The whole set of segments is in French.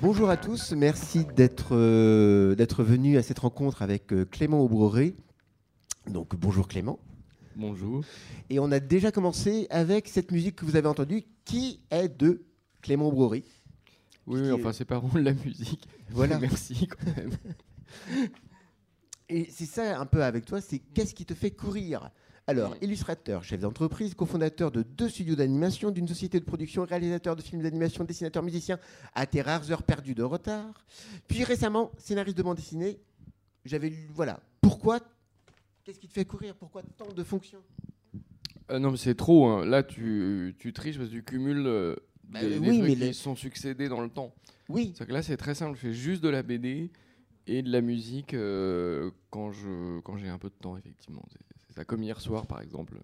Bonjour à tous, merci d'être euh, d'être venu à cette rencontre avec euh, Clément Aubroré. Donc bonjour Clément. Bonjour. Et on a déjà commencé avec cette musique que vous avez entendue, qui est de Clément Aubroré. Oui, oui, enfin c'est pas de la musique. Voilà. Merci quand même. Et c'est ça un peu avec toi, c'est qu'est-ce qui te fait courir? Alors, illustrateur, chef d'entreprise, cofondateur de deux studios d'animation, d'une société de production, réalisateur de films d'animation, dessinateur, musicien, à tes rares heures perdues de retard. Puis récemment, scénariste de bande dessinée. J'avais lu, voilà. Pourquoi Qu'est-ce qui te fait courir? Pourquoi tant de fonctions? Euh, non, mais c'est trop. hein. Là, tu, tu triches parce que tu cumules euh, Bah, des, des oui, trucs mais qui les- sont succédés dans le temps. Oui, C'est que là, c'est très simple. Je fais juste de la BD et de la musique euh, quand je quand j'ai un peu de temps, effectivement. Ça. Comme hier soir, par exemple.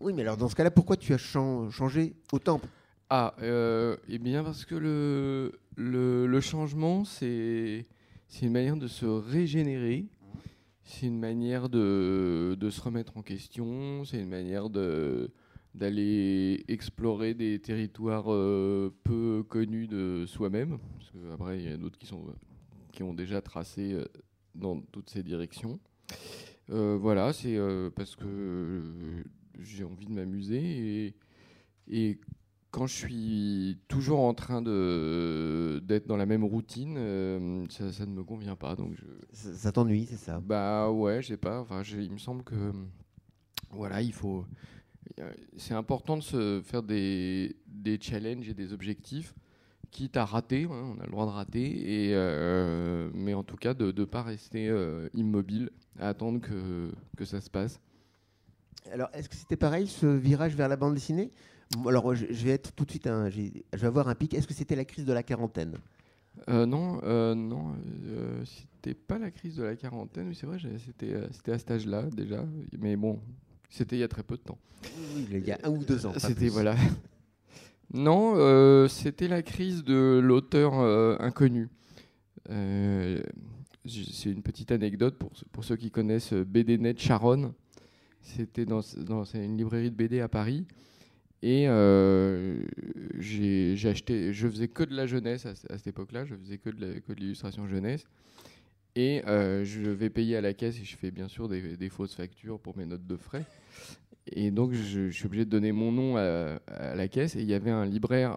oui, mais alors dans ce cas-là, pourquoi tu as chan- changé autant Ah, euh, eh bien parce que le, le, le changement, c'est c'est une manière de se régénérer, c'est une manière de, de se remettre en question, c'est une manière de d'aller explorer des territoires euh, peu connus de soi-même. Parce que après, il y a d'autres qui, sont, qui ont déjà tracé euh, dans toutes ces directions. Euh, voilà, c'est euh, parce que euh, j'ai envie de m'amuser et, et quand je suis toujours en train de d'être dans la même routine, euh, ça, ça ne me convient pas. Donc je, Ça, ça t'ennuie, c'est ça? Bah ouais, je sais pas. Enfin, il me semble que voilà, il faut. C'est important de se faire des, des challenges et des objectifs, quitte à rater. hein, on a le droit de rater, et euh, mais en tout cas de ne pas rester euh, immobile, à attendre que, que ça se passe. Alors, est-ce que c'était pareil, ce virage vers la bande dessinée? Alors, je, je vais être tout de suite, un- je vais avoir un pic. Est-ce que c'était la crise de la quarantaine? Euh, non, euh, non, euh, c'était pas la crise de la quarantaine. Oui, c'est vrai, c'était euh, c'était à cet âge-là déjà, mais bon, c'était il y a très peu de temps. Il y a un ou deux ans. C'était voilà. Non, c'était la crise de l'auteur inconnu. C'est une petite anecdote pour, pour ceux qui connaissent euh, BDnet Charonne. C'était dans, dans une librairie de BD à Paris. Et euh, j'ai acheté, je faisais que de la jeunesse à, ce- à cette époque-là, je faisais que de l'illustration jeunesse. Et euh, je vais payer à la caisse et je fais bien sûr des, des fausses factures pour mes notes de frais. Et donc, je, suis obligé de donner mon nom à la caisse. Et il y avait un libraire,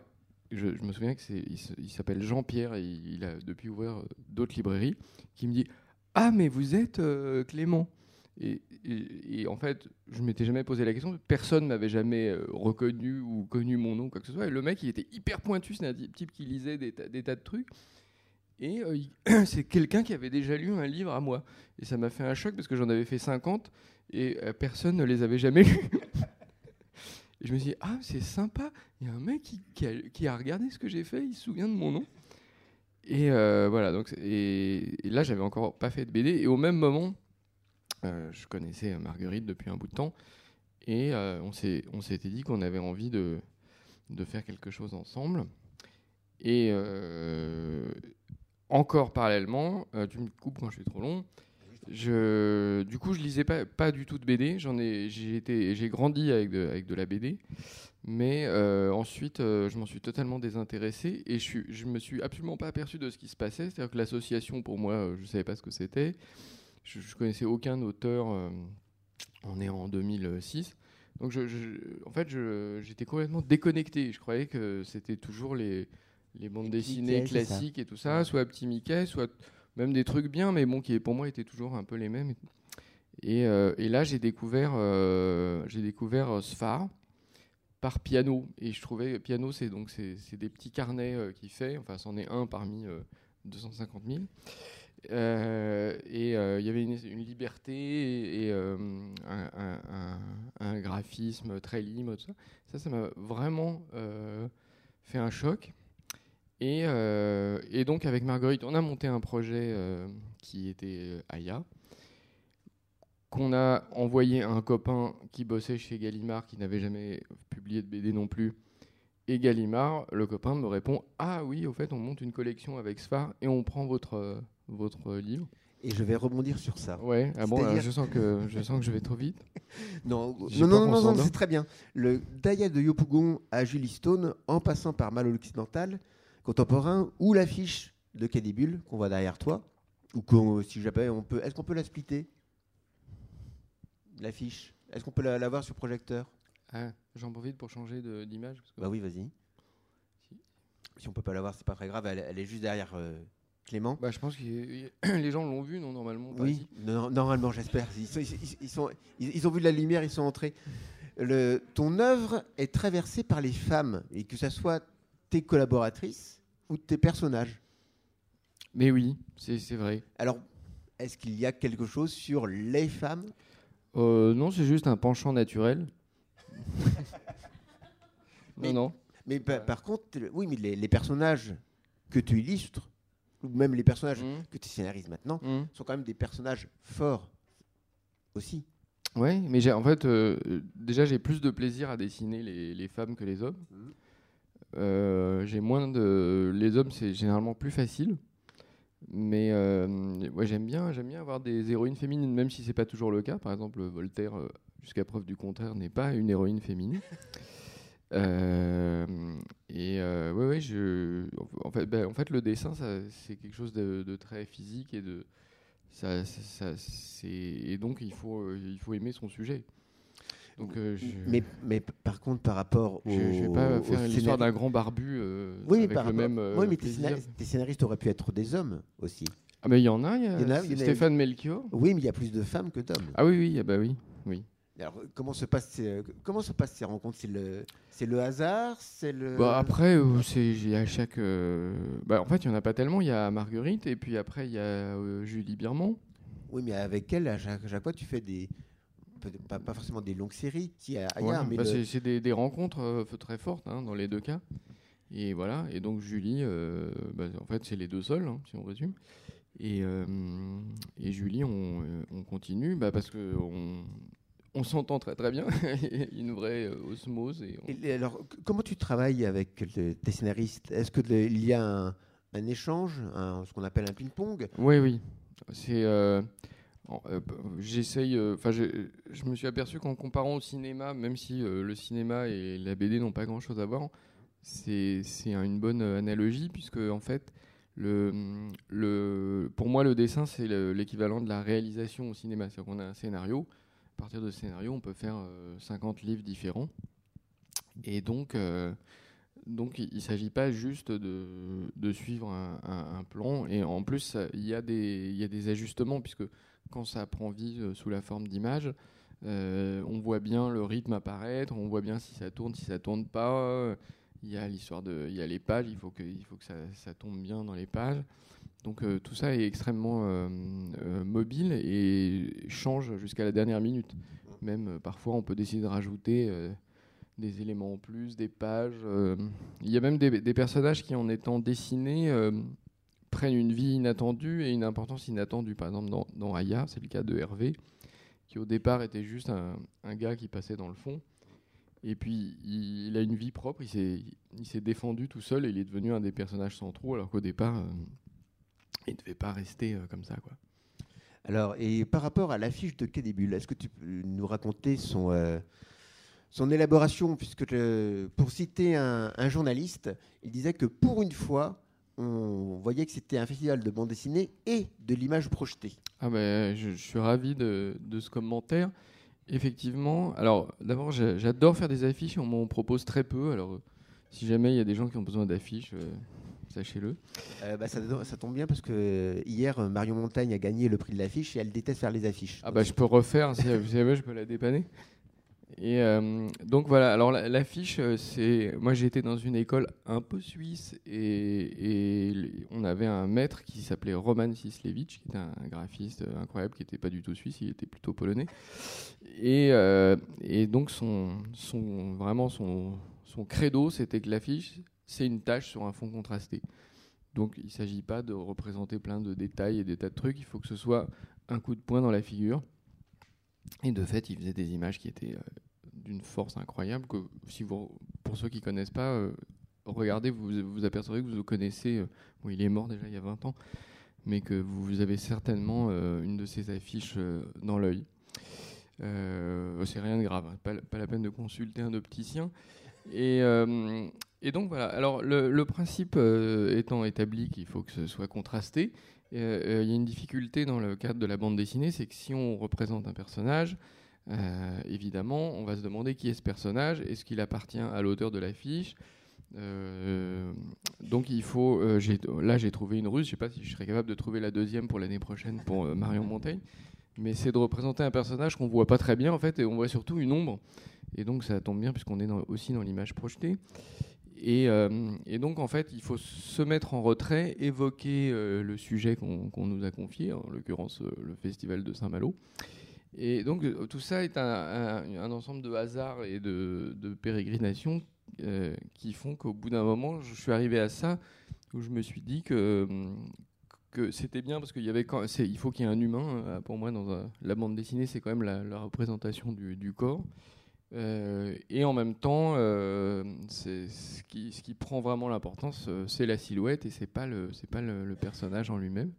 je, me souviens que c'est, il, se- il s'appelle Jean-Pierre et il a depuis ouvert euh, d'autres librairies, qui me dit Ah, mais vous êtes euh, Clément et, en fait, je m'étais jamais posé la question. Personne m'avait jamais euh, reconnu ou connu mon nom, quoi que ce soit. Et le mec, il était hyper pointu. C'est un type qui lisait des, tas- de trucs. Et c'est quelqu'un qui avait déjà lu un livre à moi. Et ça m'a fait un choc parce que j'en avais fait 50 et personne ne les avait jamais lus. Je me suis dit, ah, c'est sympa, il y a un mec qui, a, regardé ce que j'ai fait, il se souvient de mon nom. Et euh, voilà, donc, et, là, j'avais encore pas fait de BD. Et au même moment, euh, je connaissais Marguerite depuis un bout de temps. Et euh, on s'était dit qu'on avait envie de, de faire quelque chose ensemble. Et euh, encore parallèlement, euh, tu me coupes quand je suis trop long. Je, du coup, je lisais pas, pas du tout de BD. J'en ai, j'ai été, j'ai grandi avec de, avec de la BD, mais euh, ensuite, euh, je m'en suis totalement désintéressé et je, je me suis absolument pas aperçu de ce qui se passait. C'est-à-dire que l'association, pour moi, euh, je savais pas ce que c'était. Je, je connaissais aucun auteur. euh, on est en 2006. Donc, je, je- en fait, j'étais complètement déconnecté. Je croyais que c'était toujours les, les bandes Les dessinées classiques et tout ça, soit Petit Mickey, soit même des trucs bien, mais bon, qui pour moi étaient toujours un peu les mêmes. Et, euh, et là, j'ai découvert, euh, découvert euh, par Piano. Et je trouvais Piano, c'est donc c'est des petits carnets euh, qu'il fait. Enfin, c'en est un parmi euh, 250 000. Euh, et euh, il y avait une, liberté et, et, un, un- graphisme très libre. Tout ça, ça, ça m'a vraiment fait un choc. Et, euh, et donc avec Marguerite, on a monté un projet euh, qui était euh, Aya, qu'on a envoyé à un copain qui bossait chez Gallimard, qui n'avait jamais publié de BD non plus. Et Gallimard, le copain me répond Ah oui, au fait, on monte une collection avec Sfar et on prend votre, votre livre. Et je vais rebondir sur ça. Ouais, ah bon, je, sens que, je sens que je vais trop vite. Non, non, non, non, c'est très bien. Le Daya de Yopougon à Julie Stone, en passant par Mal occidental, contemporain, ou l'affiche de Cadibule qu'on voit derrière toi Ou qu'on- si jamais on peut. Est-ce qu'on peut la splitter? L'affiche Est-ce qu'on peut la, la voir sur projecteur? Ah, J'en profite pour changer de- d'image. Bah oui, vas-y. Si. Si on peut pas la voir, c'est pas très grave. Elle, elle est juste derrière euh, Clément. Bah, je pense que les gens l'ont vu, non, normalement Oui, normalement, j'espère. Ils, sont- ils- ils sont- ils- ils ont vu de la lumière, ils sont entrés. Le, ton œuvre est traversée par les femmes, et que ce soit tes collaboratrices ou tes personnages? Mais oui, c'est vrai. Alors, est-ce qu'il y a quelque chose sur les femmes? Euh, non, c'est juste un penchant naturel. Mais- non, non. Mais pa- par contre, oui, mais les, les personnages que tu illustres, ou même les personnages Mmh. que tu scénarises maintenant, Mmh. sont quand même des personnages forts aussi. Ouais, mais j'ai en fait euh, déjà j'ai plus de plaisir à dessiner les, les femmes que les hommes. Mhm. Euh, j'ai moins de les hommes c'est généralement plus facile. Mais euh, ouais, j'aime bien j'aime bien avoir des héroïnes féminines même si c'est pas toujours le cas. Par exemple, Voltaire euh, jusqu'à preuve du contraire n'est pas une héroïne féminine. Euh, et euh, ouais, ouais, je, en fait, ben, en fait, le dessin, c'est quelque chose de, de très physique et de, ça, ça- et donc il faut, il faut aimer son sujet. Donc euh, je, Mais, par contre, par rapport au. je, je vais pas faire l'histoire d'un grand barbu euh, Oui, mais avec par le rapport- même euh, oui, mais tes, scénaristes auraient pu être des hommes aussi. Ah mais il y en a, il y a, y en a- il y en a- Stéphane Melchior. Oui, mais il y a plus de femmes que d'hommes. Ah oui, oui, ah bah oui, oui. Alors, comment se passent ces, comment se passent ces rencontres? C'est le, c'est le hasard C'est le. Bah, après, euh, c'est à chaque. Bah, en fait, il y en a pas tellement. Il y a Marguerite et puis après il y a Julie Birmont. Oui, mais avec elle, à chaque, à chaque fois, tu fais des. Pas, pas forcément des longues séries. Si, à, à Ouais, mais bah, le- c'est des, des rencontres euh, très fortes hein, dans les deux cas. Et voilà. Et donc Julie, euh, bah, en fait, c'est les deux seuls, hein, si on résume. Et, euh, et Julie, on, euh, on continue bah, parce que on, on s'entend très très bien. Une vraie euh, osmose. Et on- Et- et alors, comment tu travailles avec le- tes scénaristes? Est-ce qu'il y a un, un échange, un- ce qu'on appelle un ping-pong? Oui, oui. C'est. euh, euh, J'essaye. euh, Enfin, je, me suis aperçu qu'en comparant au cinéma, même si euh, le cinéma et la BD n'ont pas grand-chose à voir, c'est c'est un- une bonne euh, analogie puisque en fait, le, le, pour moi, le dessin c'est le- l'équivalent de la réalisation au cinéma. C'est-à-dire qu'on a un scénario. À partir de ce scénario, on peut faire euh, 50 livres différents. Et donc. euh, donc il ne s'agit pas juste de, de suivre un, plan et en plus il y, y a des ajustements puisque quand ça prend vie euh, sous la forme d'image, euh, on voit bien le rythme apparaître, on voit bien si ça tourne, si ça tourne pas. Il y a l'histoire de, il y a les pages, il faut que, il faut que ça, ça tombe bien dans les pages. Donc euh, tout ça est extrêmement mobile et change jusqu'à la dernière minute. Même parfois on peut décider de rajouter des éléments en plus, des pages. Il y a même des, personnages qui, en étant dessinés, prennent une vie inattendue et une importance inattendue. Par exemple, dans, dans Aya, c'est le cas de Hervé, qui au départ était juste un, un gars qui passait dans le fond. Et puis, il, a une vie propre, il s'est, défendu tout seul et il est devenu un des personnages centraux, alors qu'au départ, euh, il ne devait pas rester euh, comme ça. Quoi. Alors, et par rapport à l'affiche de Quai est-ce que tu peux nous raconter son, euh, son élaboration? Puisque, pour citer un journaliste, il disait que pour une fois, on voyait que c'était un festival de bande dessinée et de l'image projetée. Ah ben, je, je suis ravi de, de ce commentaire. Effectivement, alors d'abord j'a- j'adore faire des affiches, on m'en propose très peu. Alors euh, si jamais il y a des gens qui ont besoin d'affiches, euh, sachez-le. Euh, bah, ça, ça tombe bien parce que hier, Marion Montagne a gagné le prix de l'affiche et elle déteste faire les affiches. Ah bah je peux refaire, si si jamais je peux la dépanner. Et euh, donc voilà, alors la- l'affiche, euh, c'est. Moi été dans une école un peu suisse et, on avait un maître qui s'appelait Roman Sislevich, qui était un, graphiste incroyable, qui n'était pas du tout suisse, il était plutôt polonais. Et, euh, donc son, vraiment son, son credo, c'était que l'affiche, c'est une tâche sur un fond contrasté. Donc il ne s'agit pas de représenter plein de détails et des tas de trucs, il faut que ce soit un coup de poing dans la figure. Et de fait, il faisait des images qui étaient euh, d'une force incroyable. Que si pour ceux qui connaissent pas, euh, regardez, vous vous apercevrez que vous le connaissez. euh, bon, il est mort déjà il y a 20 ans, mais que vous avez certainement une de ses affiches dans l'œil. Euh, c'est rien de grave, hein, pas, la peine de consulter un opticien. Et, donc voilà. Alors le, principe étant établi qu'il faut que ce soit contrasté, euh, il y a une difficulté dans le cadre de la bande dessinée, c'est que si on représente un personnage, évidemment, on va se demander qui est ce personnage, est-ce qu'il appartient à l'auteur de l'affiche donc il faut, là j'ai trouvé une ruse, je sais pas si je serais capable de trouver la deuxième pour l'année prochaine pour Marion Montaigne, mais c'est de représenter un personnage qu'on voit pas très bien en fait, et on voit surtout une ombre. Et donc ça tombe bien puisqu'on est aussi dans l'image projetée. Euh, et, donc en fait, il faut se mettre en retrait, évoquer euh, le sujet qu'on nous a confié, en l'occurrence euh, le festival de Saint-Malo. Et donc tout ça est un, ensemble de hasards et de, pérégrinations qui font qu'au bout d'un moment, je suis arrivé à ça où je me suis dit que c'était bien parce qu'il faut qu'il y ait un humain pour moi dans la bande dessinée c'est quand même la, représentation du corps euh, et en même temps, euh, ce, qui, prend vraiment l'importance, euh, c'est la silhouette et c'est pas le, pas le, personnage en lui-même.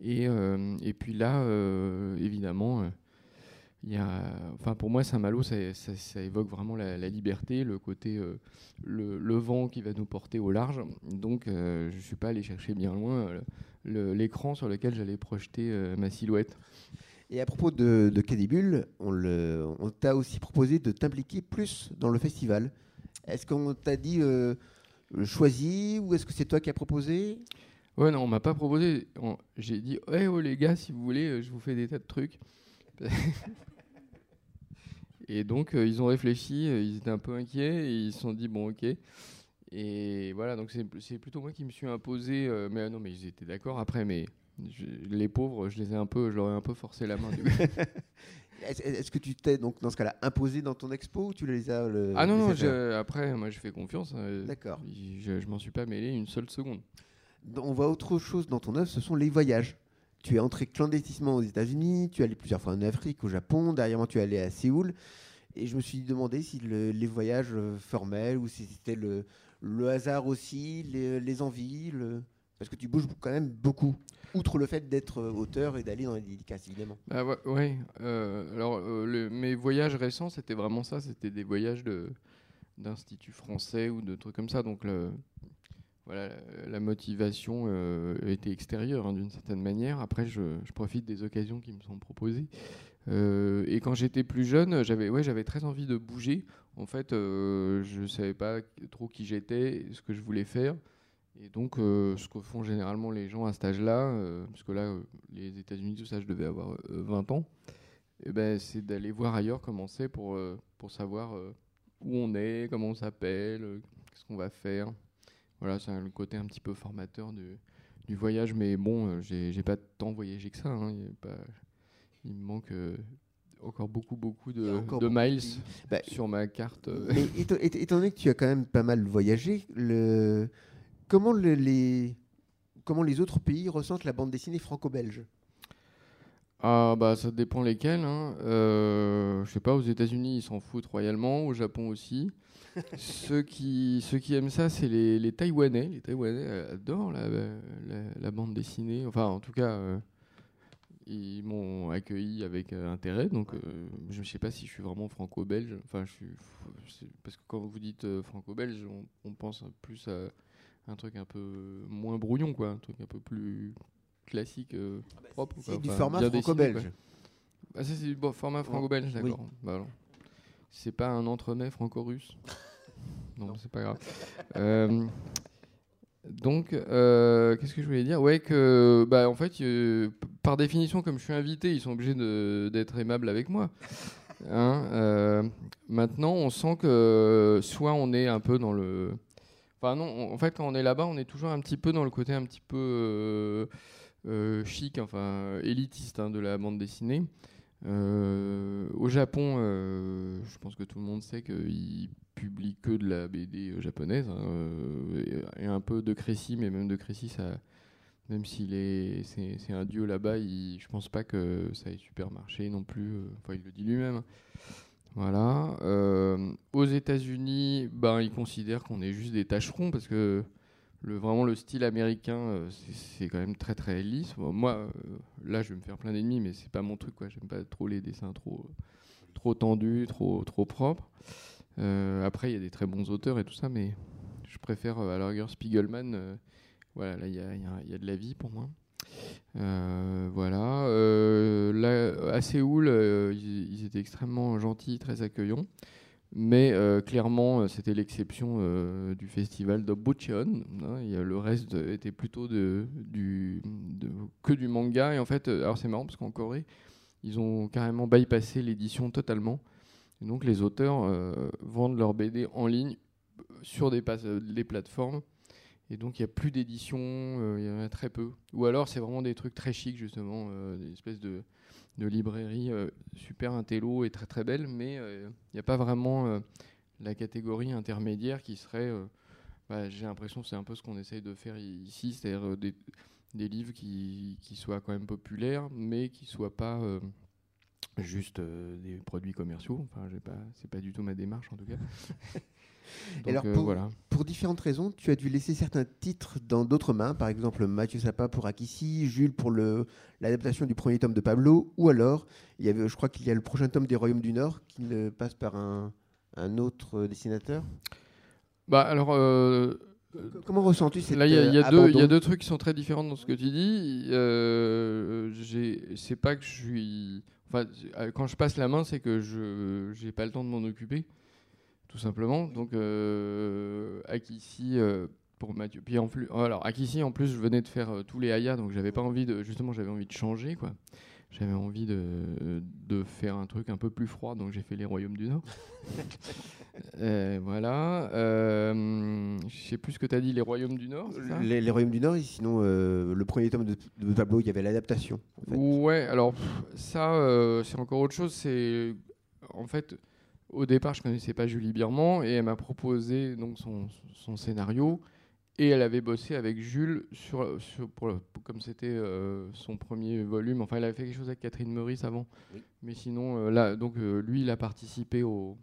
Et, puis là, évidemment, pour moi, Saint-Malo, ça, évoque vraiment la, liberté, le côté, le, vent qui va nous porter au large. Donc, je suis pas allé chercher bien loin l'écran sur lequel j'allais projeter ma silhouette. Et à propos de, de on, t'a aussi proposé de t'impliquer plus dans le festival. Est-ce qu'on t'a dit euh, choisi ou est-ce que c'est toi qui as proposé? Ouais, non, on m'a pas proposé. J'ai dit, hey, oh les gars, si vous voulez, euh, je vous fais des tas de trucs. et donc, euh, ils ont réfléchi, ils étaient un peu inquiets, et ils se sont dit, bon, ok. Et voilà, donc c'est plutôt moi qui me suis imposé. mais non, mais ils étaient d'accord après, mais les pauvres, je les ai un peu, je leur ai un peu forcé la main. Est-ce que tu t'es donc dans ce cas-là imposé dans ton expo ou tu les as Ah non non, après moi je fais confiance. Hein, D'accord. Je, je m'en suis pas mêlé une seule seconde. On voit autre chose dans ton œuvre, ce sont les voyages. Tu es entré clandestinement aux États-Unis, tu es allé plusieurs fois en Afrique, au Japon, derrière moi tu es allé à Séoul. Et je me suis demandé si les voyages euh, formels ou si c'était le, le, hasard aussi, les, les envies, le... parce que tu bouges quand même beaucoup outre le fait d'être euh, auteur et d'aller dans les dédicaces, évidemment. Euh, alors, euh, mes voyages récents, c'était vraiment ça. C'était des voyages d'instituts français ou de trucs comme ça. Donc, voilà, la, motivation était extérieure hein, d'une certaine manière. Après, je, profite des occasions qui me sont proposées. et quand j'étais plus jeune, j'avais ouais, j'avais très envie de bouger. En fait, je ne savais pas trop qui j'étais, ce que je voulais faire. Et donc, euh, ce que font généralement les gens à cet âge-là, euh, parce que là, euh, les États-Unis, tout ça, je devais avoir 20 ans, et eh ben, c'est d'aller voir ailleurs comment c'est pour, pour savoir où on est, comment on s'appelle, qu'est-ce qu'on va faire. Voilà, c'est le côté un petit peu formateur du, du voyage, mais bon, j'ai pas tant voyagé que ça. Hein, il, pas, il, me manque encore beaucoup, beaucoup de, de miles bah, sur ma carte. Mais étant donné que tu as quand même pas mal voyagé, le Comment, les, comment les autres pays ressentent la bande dessinée franco-belge? Ah bah ça dépend lesquels. Hein. Euh, je sais pas, aux États-Unis ils s'en foutent royalement, au Japon aussi. ceux qui ceux qui aiment ça, c'est les, les, Taïwanais. Les Taïwanais adorent la, la, bande dessinée. Enfin, en tout cas, euh, ils m'ont accueilli avec euh, intérêt. Donc, euh, je ne sais pas si je suis vraiment franco-belge. Enfin, je suis parce que quand vous dites franco-belge, on, on, pense plus à un truc un peu moins brouillon, quoi, un truc un peu plus classique, euh, ah bah, propre. C'est du format franco-belge. Ah, c'est du format franco-belge, d'accord. Bah, c'est pas un entremets franco-russe. non, c'est pas grave. Euh, donc, euh, qu'est-ce que je voulais dire? Ouais, que, bah, en fait, par définition, comme je suis invité, ils sont obligés d'être aimables avec moi. Hein, maintenant, on sent que soit on est un peu dans le Enfin non, en fait quand on est là-bas, on est toujours un petit peu dans le côté un petit peu euh, euh, chic, enfin élitiste hein, de la bande dessinée. Euh, au Japon, je pense que tout le monde sait qu'ils publient que de la BD japonaise hein, et, un peu de Crécy, mais même de Crécy, ça, même s'il est, c'est, un dieu là-bas, je pense pas que ça ait super marché non plus. Enfin, il le dit lui-même. Voilà. Euh, aux États-Unis, ben, ils considèrent qu'on est juste des tâcherons parce que vraiment le style américain, euh, c'est quand même très très lisse. moi, euh, là, je vais me faire plein d'ennemis, mais c'est pas mon truc. quoi. J'aime pas trop les dessins trop, trop tendus, trop, trop propres. Après, il y a des très bons auteurs et tout ça, mais je préfère à la rigueur Spiegelman. voilà, là, il y a, de la vie pour moi. Voilà. là, à Séoul, ils, ils, étaient extrêmement gentils, très accueillants. Mais euh, clairement, euh, c'était l'exception euh, du festival de Hein, le reste était plutôt que du manga. Et en fait, alors c'est marrant parce qu'en Corée, ils ont carrément bypassé l'édition totalement. donc les auteurs vendent leurs BD en ligne sur des, des plateformes. Et donc il n'y a plus d'édition, il y en a très peu. Ou alors c'est vraiment des trucs très chics justement, des espèces de de librairie euh, super intello et très très belle, mais il euh, n'y a pas vraiment euh, la catégorie intermédiaire qui serait. Bah, j'ai l'impression que c'est un peu ce qu'on essaye de faire ici, c'est-à-dire des, des, livres qui, qui, soient quand même populaires, mais qui soient pas juste des produits commerciaux. Enfin, pas, c'est pas du tout ma démarche en tout cas. alors, euh, pour, voilà. pour, différentes raisons, tu as dû laisser certains titres dans d'autres mains, par exemple Mathieu Sapa pour Akissi, Jules pour l'adaptation du premier tome de Pablo, ou alors, il y avait, je crois qu'il y a le prochain tome des Royaumes du Nord qui passe par un, un autre dessinateur. Bah alors. Euh, comment ressens-tu cette Là, il y, y, y, a deux trucs qui sont très différents dans ce que tu dis. Euh, c'est pas que je suis. Enfin, quand je passe la main, c'est que je j'ai pas le temps de m'en occuper tout simplement. Donc, euh, Akissi euh, pour Mathieu. Puis en plus, alors Akissi, en plus, je venais de faire euh, tous les Aya, donc j'avais pas envie de, justement, j'avais envie de changer, quoi. J'avais envie de, de, faire un truc un peu plus froid, donc j'ai fait les Royaumes du Nord. voilà. je sais plus ce que tu as dit, les Royaumes du Nord. Les, les, Royaumes du Nord, et sinon, le premier tome de, de tableau, il y avait l'adaptation. Ouais, alors ça, c'est encore autre chose. C'est en fait au départ, je connaissais pas Julie Birman et elle m'a proposé donc son, son, scénario et elle avait bossé avec Jules sur, sur pour, comme c'était euh, son premier volume. Enfin, elle avait fait quelque chose avec Catherine Meurice avant, mais sinon euh, là, donc euh, lui, il a participé au.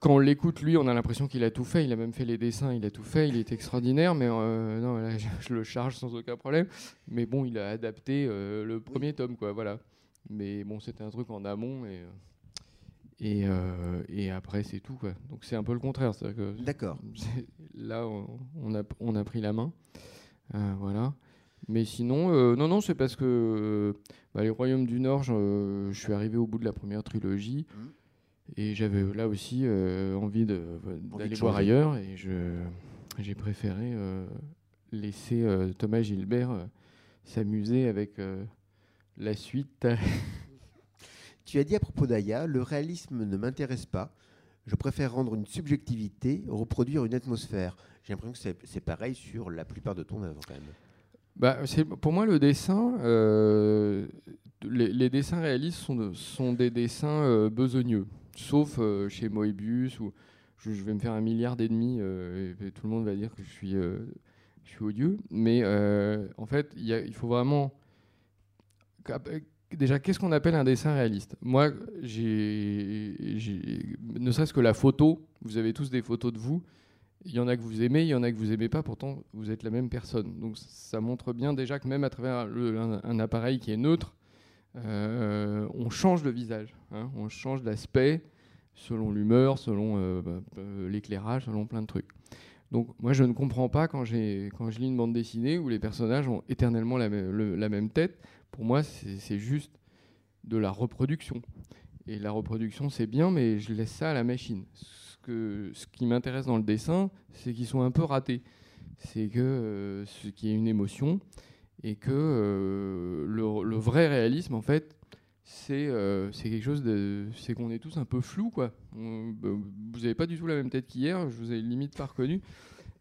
Quand on l'écoute, lui, on a l'impression qu'il a tout fait. Il a même fait les dessins, il a tout fait. Il est extraordinaire, mais non, là, je, le charge sans aucun problème. Mais bon, il a adapté le premier tome, quoi. Voilà. Mais bon, c'était un truc en amont et. Et, euh, et, après, c'est tout. Quoi. Donc c'est un peu le contraire. D'accord. Là, on a, on a pris la main. Euh, voilà. Mais sinon, euh, non, non, c'est parce que bah, les Royaumes du Nord, je, suis arrivé au bout de la première trilogie. Mmh. Et j'avais là aussi envie d'aller voir ailleurs. Et j'ai préféré laisser Thomas Gilbert s'amuser avec la suite. Tu as dit à propos d'Aya, le réalisme ne m'intéresse pas. Je préfère rendre une subjectivité, reproduire une atmosphère. J'ai l'impression que c'est pareil sur la plupart de ton œuvre quand même. Bah, pour moi, le dessin, euh, les, dessins réalistes sont, des dessins euh, besogneux, sauf euh, chez Moebius où je, vais me faire un milliard d'ennemis et, tout le monde va dire que je suis odieux. Mais en fait, il faut vraiment déjà, qu'est-ce qu'on appelle un dessin réaliste? Moi, j'ai, ne serait-ce que la photo, vous avez tous des photos de vous. Il y en a que vous aimez, il y en a que vous aimez pas, pourtant vous êtes la même personne. Donc ça montre bien déjà que même à travers un, appareil qui est neutre, euh, on change de visage, hein. on change d'aspect selon l'humeur, selon euh, bah, euh, l'éclairage, selon plein de trucs. Donc moi je ne comprends pas quand, quand je lis une bande dessinée où les personnages ont éternellement la même tête pour moi, c'est juste de la reproduction. Et la reproduction, c'est bien, mais je laisse ça à la machine. Ce, que, ce qui m'intéresse dans le dessin, c'est qu'ils sont un peu ratés. C'est que euh, ce qui est une émotion et que euh, le, vrai réalisme, en fait, c'est euh, quelque chose de. C'est qu'on est tous un peu flou, quoi. Bah, vous n'avez pas du tout la même tête qu'hier, je vous ai limite pas reconnu.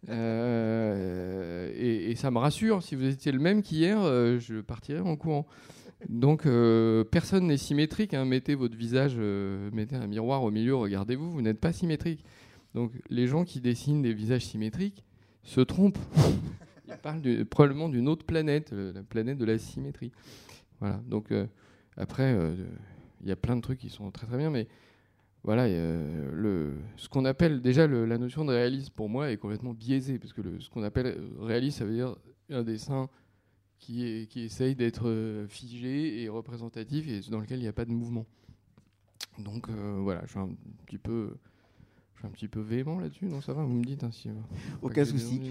Euh, et, ça me rassure. Si vous étiez le même qu'hier, euh, je partirais en courant. Donc euh, personne n'est symétrique. Hein. Mettez votre visage, mettez un miroir au milieu, regardez-vous, vous, n'êtes pas symétrique. Donc les gens qui dessinent des visages symétriques se trompent. Ils parlent probablement d'une autre planète, la planète de la symétrie. Voilà. Donc après, il y a plein de trucs qui sont très très bien, mais voilà, euh, le, ce qu'on appelle déjà la notion de réalisme pour moi est complètement biaisée, parce que ce qu'on appelle réalisme, ça veut dire un dessin qui, est, qui essaye d'être euh, figé et représentatif et dans lequel il n'y a pas de mouvement. Donc voilà, je suis un petit peu je suis un petit peu véhément là-dessus, non ça va Vous me dites ainsi. Hein, Aucun souci.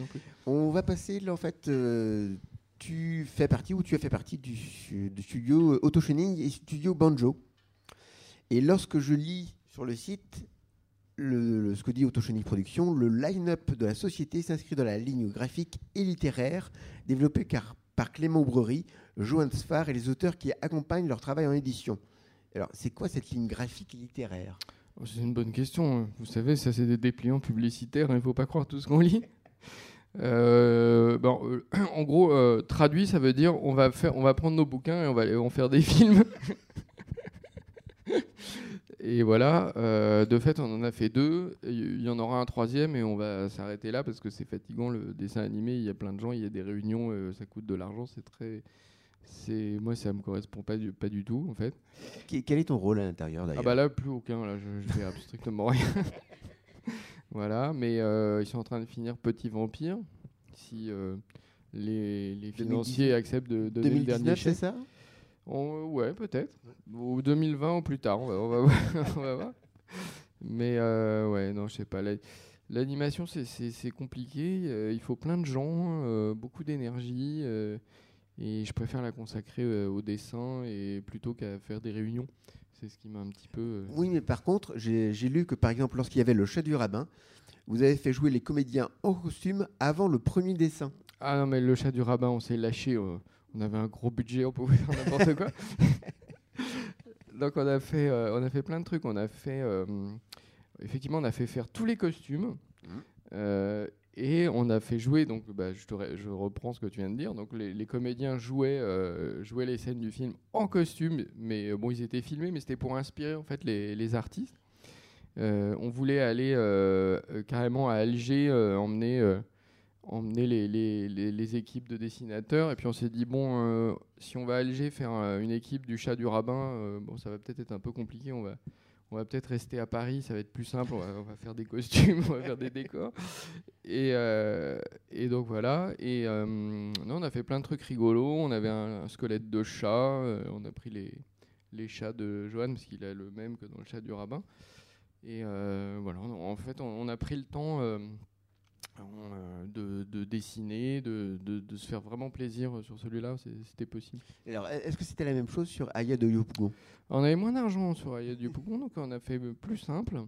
On va passer là en fait. tu fais partie ou tu as fait partie du, studio Auto et studio Banjo. Et lorsque je lis sur le site ce que dit Autochenie Production, le line-up de la société s'inscrit dans la ligne graphique et littéraire développée par Clément Brery, Johan Sfar et les auteurs qui accompagnent leur travail en édition. Alors, c'est quoi cette ligne graphique et littéraire? Oh, C'est une bonne question. Hein. Vous savez, ça, c'est des dépliants publicitaires. Hein. Il ne faut pas croire tout ce qu'on lit. Euh, euh, en gros, euh, traduit, ça veut dire on on va prendre nos bouquins et on va en faire des films. Et voilà, euh, de fait, on en a fait deux. Il y en aura un troisième et on va s'arrêter là parce que c'est fatigant le dessin animé. Il y a plein de gens, il y a des réunions, euh, ça coûte de l'argent. C'est très, c'est moi, ça me correspond pas du, pas du tout en fait. Quel est ton rôle à l'intérieur d'ailleurs? Ah bah là, plus aucun. Là, je, fais strictement rien. voilà, mais euh, ils sont en train de finir Petit Vampire. Si les, les financiers acceptent de donner 2019, le dernier c'est ça? Ouais, peut-être. Ou 2020 ou plus tard, on va, on va, voir. Mais euh, ouais, non, je sais pas. L'animation, c'est compliqué. Euh, il faut plein de gens, euh, beaucoup d'énergie. et je préfère la consacrer au dessin et plutôt qu'à faire des réunions. C'est ce qui m'a un petit peu. Oui, mais par contre, j'ai lu que par exemple, lorsqu'il y avait le chat du rabbin, vous avez fait jouer les comédiens en costume avant le premier dessin. Ah non, mais le chat du rabbin, on s'est lâché on avait un gros budget, on pouvait faire n'importe quoi. Donc on a fait, euh, on a fait plein de trucs. On a fait, euh, effectivement, on a fait faire tous les costumes. Mmh. Euh, et on a fait jouer, donc bah, je, je, reprends ce que tu viens de dire. Donc les, comédiens jouaient, jouaient les scènes du film en costume, mais bon, ils étaient filmés, mais c'était pour inspirer en fait les, les artistes. on voulait aller carrément à Alger, emmener emmener les, les, les, équipes de dessinateurs. Et puis on s'est dit, bon, euh, si on va à Alger faire euh, une équipe du chat du rabbin, euh, bon, ça va peut-être être un peu compliqué. On va, on va peut-être rester à Paris, ça va être plus simple. On va, faire des costumes, on va faire des décors. Et, et donc voilà. Et non, on a fait plein de trucs rigolos. On avait un, squelette de chat. on a pris les, les chats de Johan, parce qu'il a le même que dans le chat du rabbin. Et voilà, en fait, on, a pris le temps de, de, dessiner, de, de, se faire vraiment plaisir sur celui-là, c'était possible. Alors, est-ce que c'était la même chose sur Aya de Yopougon? On avait moins d'argent sur Aya de Yopougon, donc on a fait plus simple.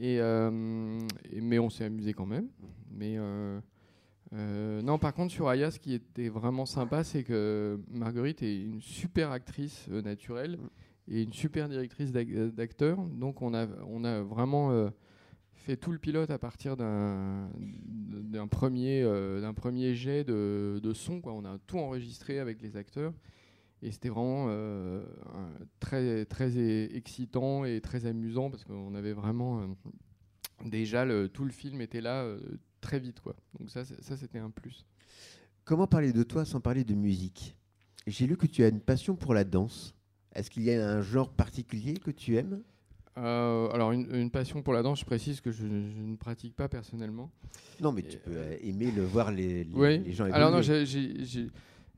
Euh, et, mais on s'est amusé quand même. Mais euh, non, par contre, sur Aya, ce qui était vraiment sympa, c'est que Marguerite est une super actrice naturelle mm. et une super directrice d'acteurs. Donc, on a, on a vraiment fait tout le pilote à partir d'un premier, euh, premier jet de, de, son. On a tout enregistré avec les acteurs. Et c'était vraiment euh, très, excitant et très amusant parce qu'on avait vraiment. Euh, déjà, tout le film était là très vite. Donc, ça c'était un plus. Comment parler de toi sans parler de musique? J'ai lu que tu as une passion pour la danse. Est-ce qu'il y a un genre particulier que tu aimes? Euh, alors, une, passion pour la danse, je précise que je, ne pratique pas personnellement. Non, mais tu peux euh, aimer le voir les, les, gens Alors, non,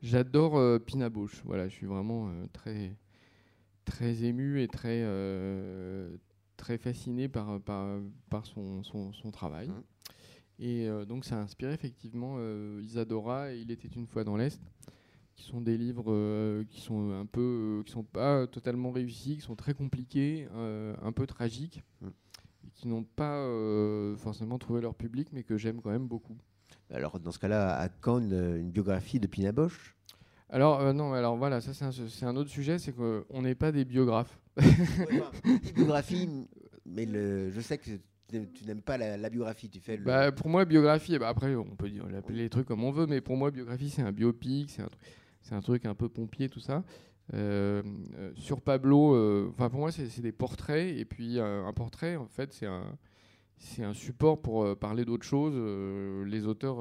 j'adore euh, Pina Bausch. Voilà, je suis vraiment très, très ému et très, très fasciné par, par, par son, son, son travail. Mmh. Et donc, ça a inspiré effectivement Isadora et Il était une fois dans l'Est qui sont des livres euh, qui sont un peu, euh, qui sont pas totalement réussis, qui sont très compliqués, euh, un peu tragiques, mm. qui n'ont pas forcément trouvé leur public, mais que j'aime quand même beaucoup. Alors dans ce cas-là, à quand une, biographie de Pina Bosch alors non, alors voilà, ça c'est un, un, autre sujet, c'est qu'on n'est pas des biographes. biographie, mais le, je sais que tu n'aimes pas la, biographie, tu fais le... bah, Pour moi, biographie, bah, après on peut dire, appeler les trucs comme on veut, mais pour moi, biographie c'est un biopic, c'est un truc c'est un truc un peu pompier, tout ça. Euh, euh, sur Pablo, euh, pour moi, c'est des portraits. Et puis un portrait, en fait, c'est un, c'est un support pour parler d'autres choses. les auteurs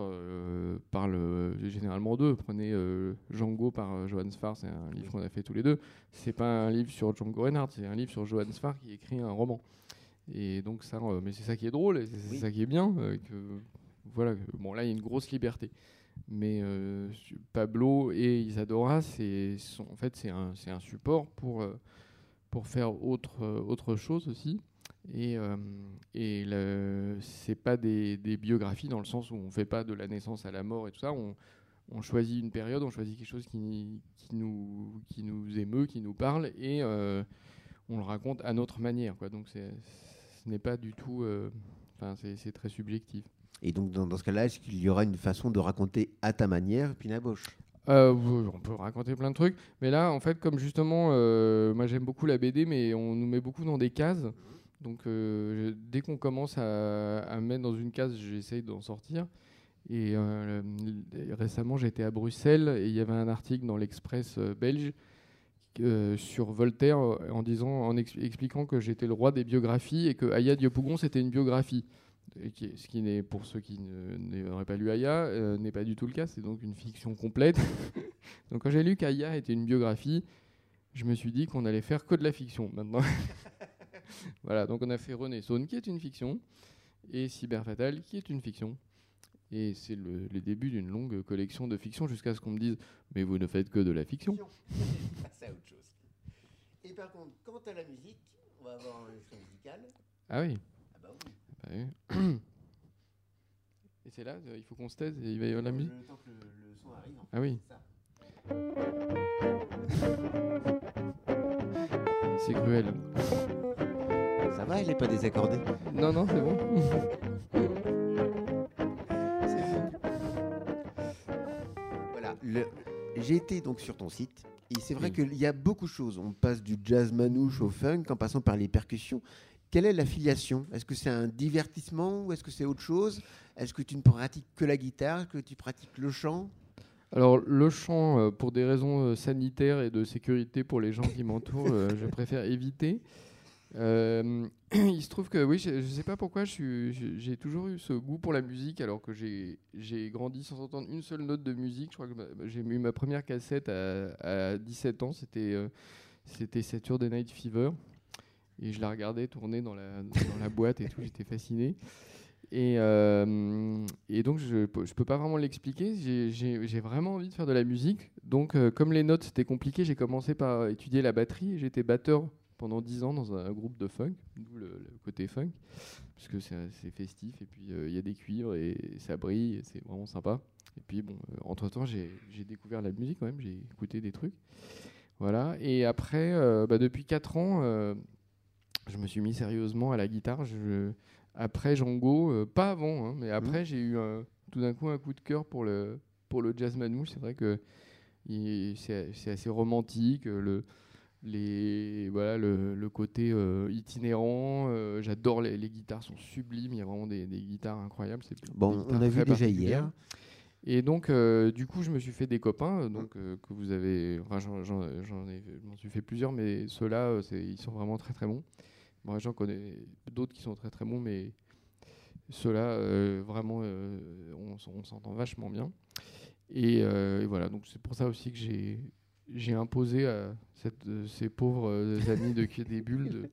parlent généralement d'eux. Prenez Django par Johannes Farr, c'est un livre qu'on a fait tous les deux. C'est pas un livre sur Django Reinhardt, c'est un livre sur Johannes Farr qui écrit un roman. Et donc ça, mais c'est ça qui est drôle, c'est ça qui est bien. que, voilà, bon là il y a une grosse liberté. Mais euh, Pablo et Isadora, c'est en fait c'est un, support pour, euh, faire autre, autre chose aussi. Et, euh, et c'est pas des, biographies dans le sens où on fait pas de la naissance à la mort et tout ça. On, choisit une période, on choisit quelque chose qui, nous, émeut, qui nous parle, et euh, on le raconte à notre manière. Donc ce n'est pas du tout... Euh, enfin, c'est très subjectif. Et donc dans, ce cas-là, est-ce qu'il y aura une façon de raconter à ta manière, Pina Bosch euh, on peut raconter plein de trucs, mais là, en fait, comme justement, moi j'aime beaucoup la BD, mais on nous met beaucoup dans des cases. Donc dès qu'on commence à, à, mettre dans une case, j'essaye d'en sortir. Et euh, récemment, j'étais à Bruxelles et il y avait un article dans l'Express euh, belge euh, sur Voltaire en disant, en expliquant que j'étais le roi des biographies et que Aya Diopougon c'était une biographie. Ce qui n'est, pour ceux qui n'auraient pas lu Aya, n'est pas du tout le cas. C'est donc une fiction complète. donc quand j'ai lu qu'Aya était une biographie, je me suis dit qu'on allait faire que de la fiction maintenant. voilà, donc on a fait Renaissance qui est une fiction et Cyber Fatal qui est une fiction. Et c'est le, les débuts d'une longue collection de fiction jusqu'à ce qu'on me dise Mais vous ne faites que de la fiction. c'est autre chose. Et par contre, quant à la musique, on va avoir un extrait musical. Ah oui. Bah oui. Et c'est là, il faut qu'on se taise et il va y avoir la musique. Le temps que le, le son arrive. En fait, ah oui. C'est cruel. Ça va, elle n'est pas désaccordée Non, non, c'est bon. j'ai été donc sur ton site et c'est vrai qu'il y a beaucoup de choses. On passe du jazz manouche au funk en passant par les percussions. Quelle est l'affiliation? Est-ce que c'est un divertissement ou est-ce que c'est autre chose? Est-ce que tu ne pratiques que la guitare que tu pratiques le chant? Alors le chant, euh, pour des raisons euh, sanitaires et de sécurité pour les gens qui m'entourent, euh, je préfère éviter. Il se trouve que oui, je ne sais pas pourquoi j'ai toujours eu ce goût pour la musique alors que j'ai grandi sans entendre une seule note de musique. Je crois que j'ai eu ma première cassette à, 17 ans, c'était euh, c'était Saturday Night Fever et je la regardais tourner dans la, dans la boîte et tout, j'étais fasciné. Et, euh, et, donc, je ne peux pas vraiment l'expliquer. J'ai vraiment envie de faire de la musique. Donc, comme les notes, c'était compliqué, j'ai commencé par étudier la batterie. J'étais batteur pendant 10 ans dans un groupe de funk, d'où le, côté funk, puisque c'est festif et puis euh, il y a des cuivres et ça brille, c'est vraiment sympa. Et puis bon, euh, entre temps j'ai découvert la musique quand même, j'ai écouté des trucs. Voilà, et après, euh, bah, depuis 4 ans, je me suis mis sérieusement à la guitare. Je, après Django, pas avant, hein, mais après mmh. j'ai eu tout d'un coup un coup de cœur pour le, pour le jazz manouche. C'est vrai que c'est assez romantique. Le, les voilà le, côté euh, itinérant euh, j'adore les, guitares sont sublimes il y a vraiment des, guitares incroyables bon on a vu déjà hier et donc euh, du coup je me suis fait des copains donc que vous avez enfin j'en m'en suis fait plusieurs mais ceux-là ils sont vraiment très très bons moi j'en connais d'autres qui sont très très bons mais ceux-là vraiment on, on s'entend vachement bien et, et voilà donc c'est pour ça aussi que j'ai j'ai imposé à cette, euh, ces pauvres euh, amis de Quai des Bulles de,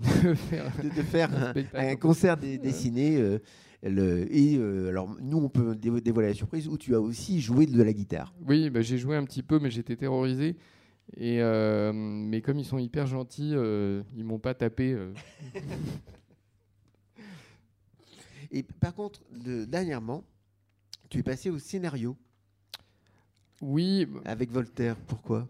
de faire, de, faire un, concert dessiné. Euh, le, et alors, nous, on peut dévoiler la surprise où tu as aussi joué de la guitare. Oui, bah, j'ai joué un petit peu, mais j'étais terrorisé. Et mais comme ils sont hyper gentils, ils m'ont pas tapé. et par contre, dernièrement, tu es passé au scénario. Oui. Avec Voltaire, pourquoi?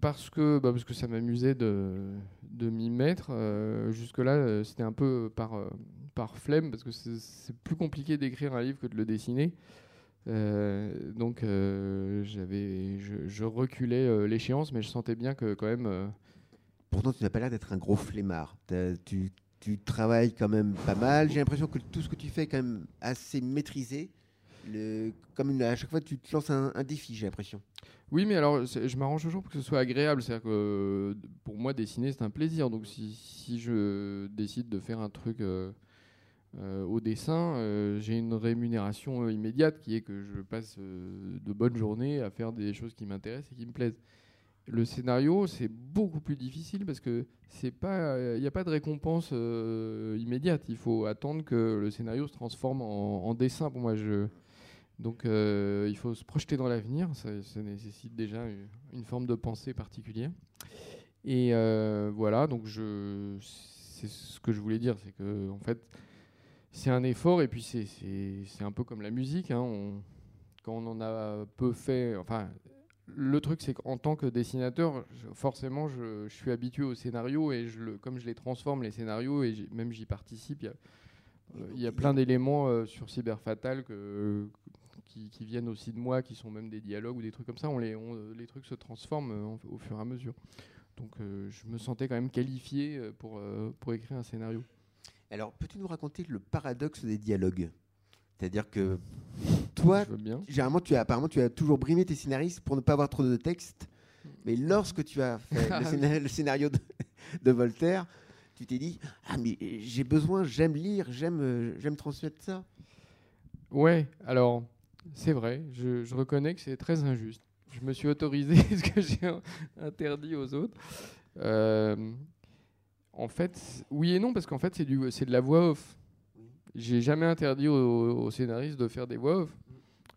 Parce que, bah parce que ça m'amusait de, de m'y mettre. Euh, jusque-là, euh, c'était un peu par, euh, par flemme, parce que c'est plus compliqué d'écrire un livre que de le dessiner. Donc, j'avais, je, je, reculais l'échéance, mais je sentais bien que quand même. Pourtant, tu n'as pas l'air d'être un gros flemmard. Tu, tu, travailles quand même pas mal. J'ai l'impression que tout ce que tu fais est quand même assez maîtrisé comme à chaque fois, tu te lances un, défi, j'ai l'impression. Oui, mais alors, je m'arrange toujours pour que ce soit agréable. C'est-à-dire que pour moi, dessiner, c'est un plaisir. Donc, si, si, je décide de faire un truc euh, euh, au dessin, euh, j'ai une rémunération immédiate qui est que je passe de bonnes journées à faire des choses qui m'intéressent et qui me plaisent. Le scénario, c'est beaucoup plus difficile parce que c'est pas, il n'y a pas de récompense immédiate. Il faut attendre que le scénario se transforme en, dessin. Pour moi, je donc euh, il faut se projeter dans l'avenir, ça, nécessite déjà une, forme de pensée particulière. Et euh, voilà, donc je, c'est ce que je voulais dire, c'est que en fait, c'est un effort et puis c'est, un peu comme la musique. Hein, on, quand on en a peu fait, enfin, le truc c'est qu'en tant que dessinateur, forcément, je, suis habitué au scénario et je le, comme je les transforme les scénarios et même j'y participe, il y a, il y a plein d'éléments euh, sur Cyber Fatal que, qui, viennent aussi de moi, qui sont même des dialogues ou des trucs comme ça. On les, les trucs se transforment euh, au fur et à mesure. Donc euh, je me sentais quand même qualifié pour, pour écrire un scénario. Alors, peux-tu nous raconter le paradoxe des dialogues? C'est-à-dire que toi, généralement, tu as, apparemment, tu as toujours brimé tes scénaristes pour ne pas avoir trop de texte. Mais lorsque tu as fait le, scénario de, de Voltaire, tu t'es dit ah mais j'ai besoin, j'aime lire, j'aime j'aime transmettre ça. Ouais, alors c'est vrai, je, reconnais que c'est très injuste. Je me suis autorisé ce que j'ai interdit aux autres. Euh, en fait, oui et non, parce qu'en fait, c'est du, c'est de la voix off. J'ai jamais interdit aux, scénaristes de faire des voix off.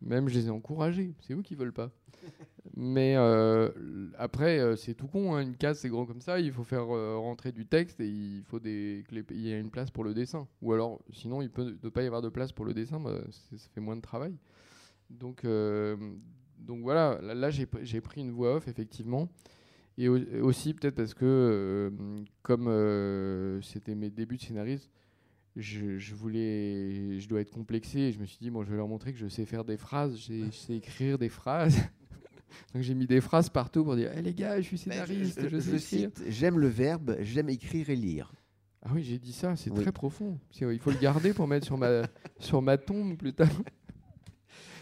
Même je les ai encouragés. C'est eux qui veulent pas. Mais euh, après, euh, c'est tout con. Hein. Une case, c'est grand comme ça. Il faut faire euh, rentrer du texte et il faut des il y a une place pour le dessin. Ou alors, sinon, il peut ne pas y avoir de place pour le dessin. Bah, ça fait moins de travail. Donc, donc voilà. Là, j'ai pris une voix off effectivement. Et aussi peut-être parce que comme c'était mes débuts de scénariste, je, je, voulais, je dois être complexé. Et je me suis dit bon, je vais leur montrer que je sais faire des phrases, je sais écrire des phrases. Donc j'ai mis des phrases partout pour dire hey, les gars, je suis scénariste, je, sais cite J'aime le verbe, j'aime écrire et lire. Ah oui, j'ai dit ça, c'est très profond. Il faut le garder pour mettre sur ma, sur ma tombe plus tard.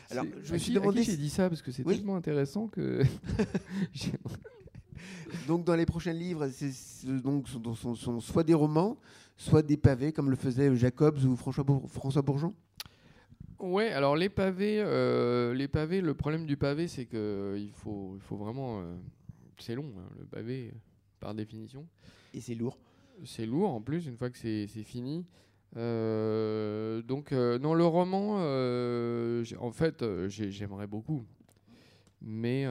Alors, je me suis demandé. j'ai dit ça? Parce que c'est tellement intéressant que. donc, dans les prochains livres, donc, sont, sont, soit des romans, soit des pavés, comme le faisait Jacobs ou François, François Bourgeon Ouais, alors les pavés, euh, les pavés, le problème du pavé, c'est que euh, il faut, il faut vraiment, euh, c'est long, hein, le pavé par définition. Et c'est lourd. C'est lourd en plus une fois que c'est fini. donc non, le roman, en fait, j'aimerais beaucoup, mais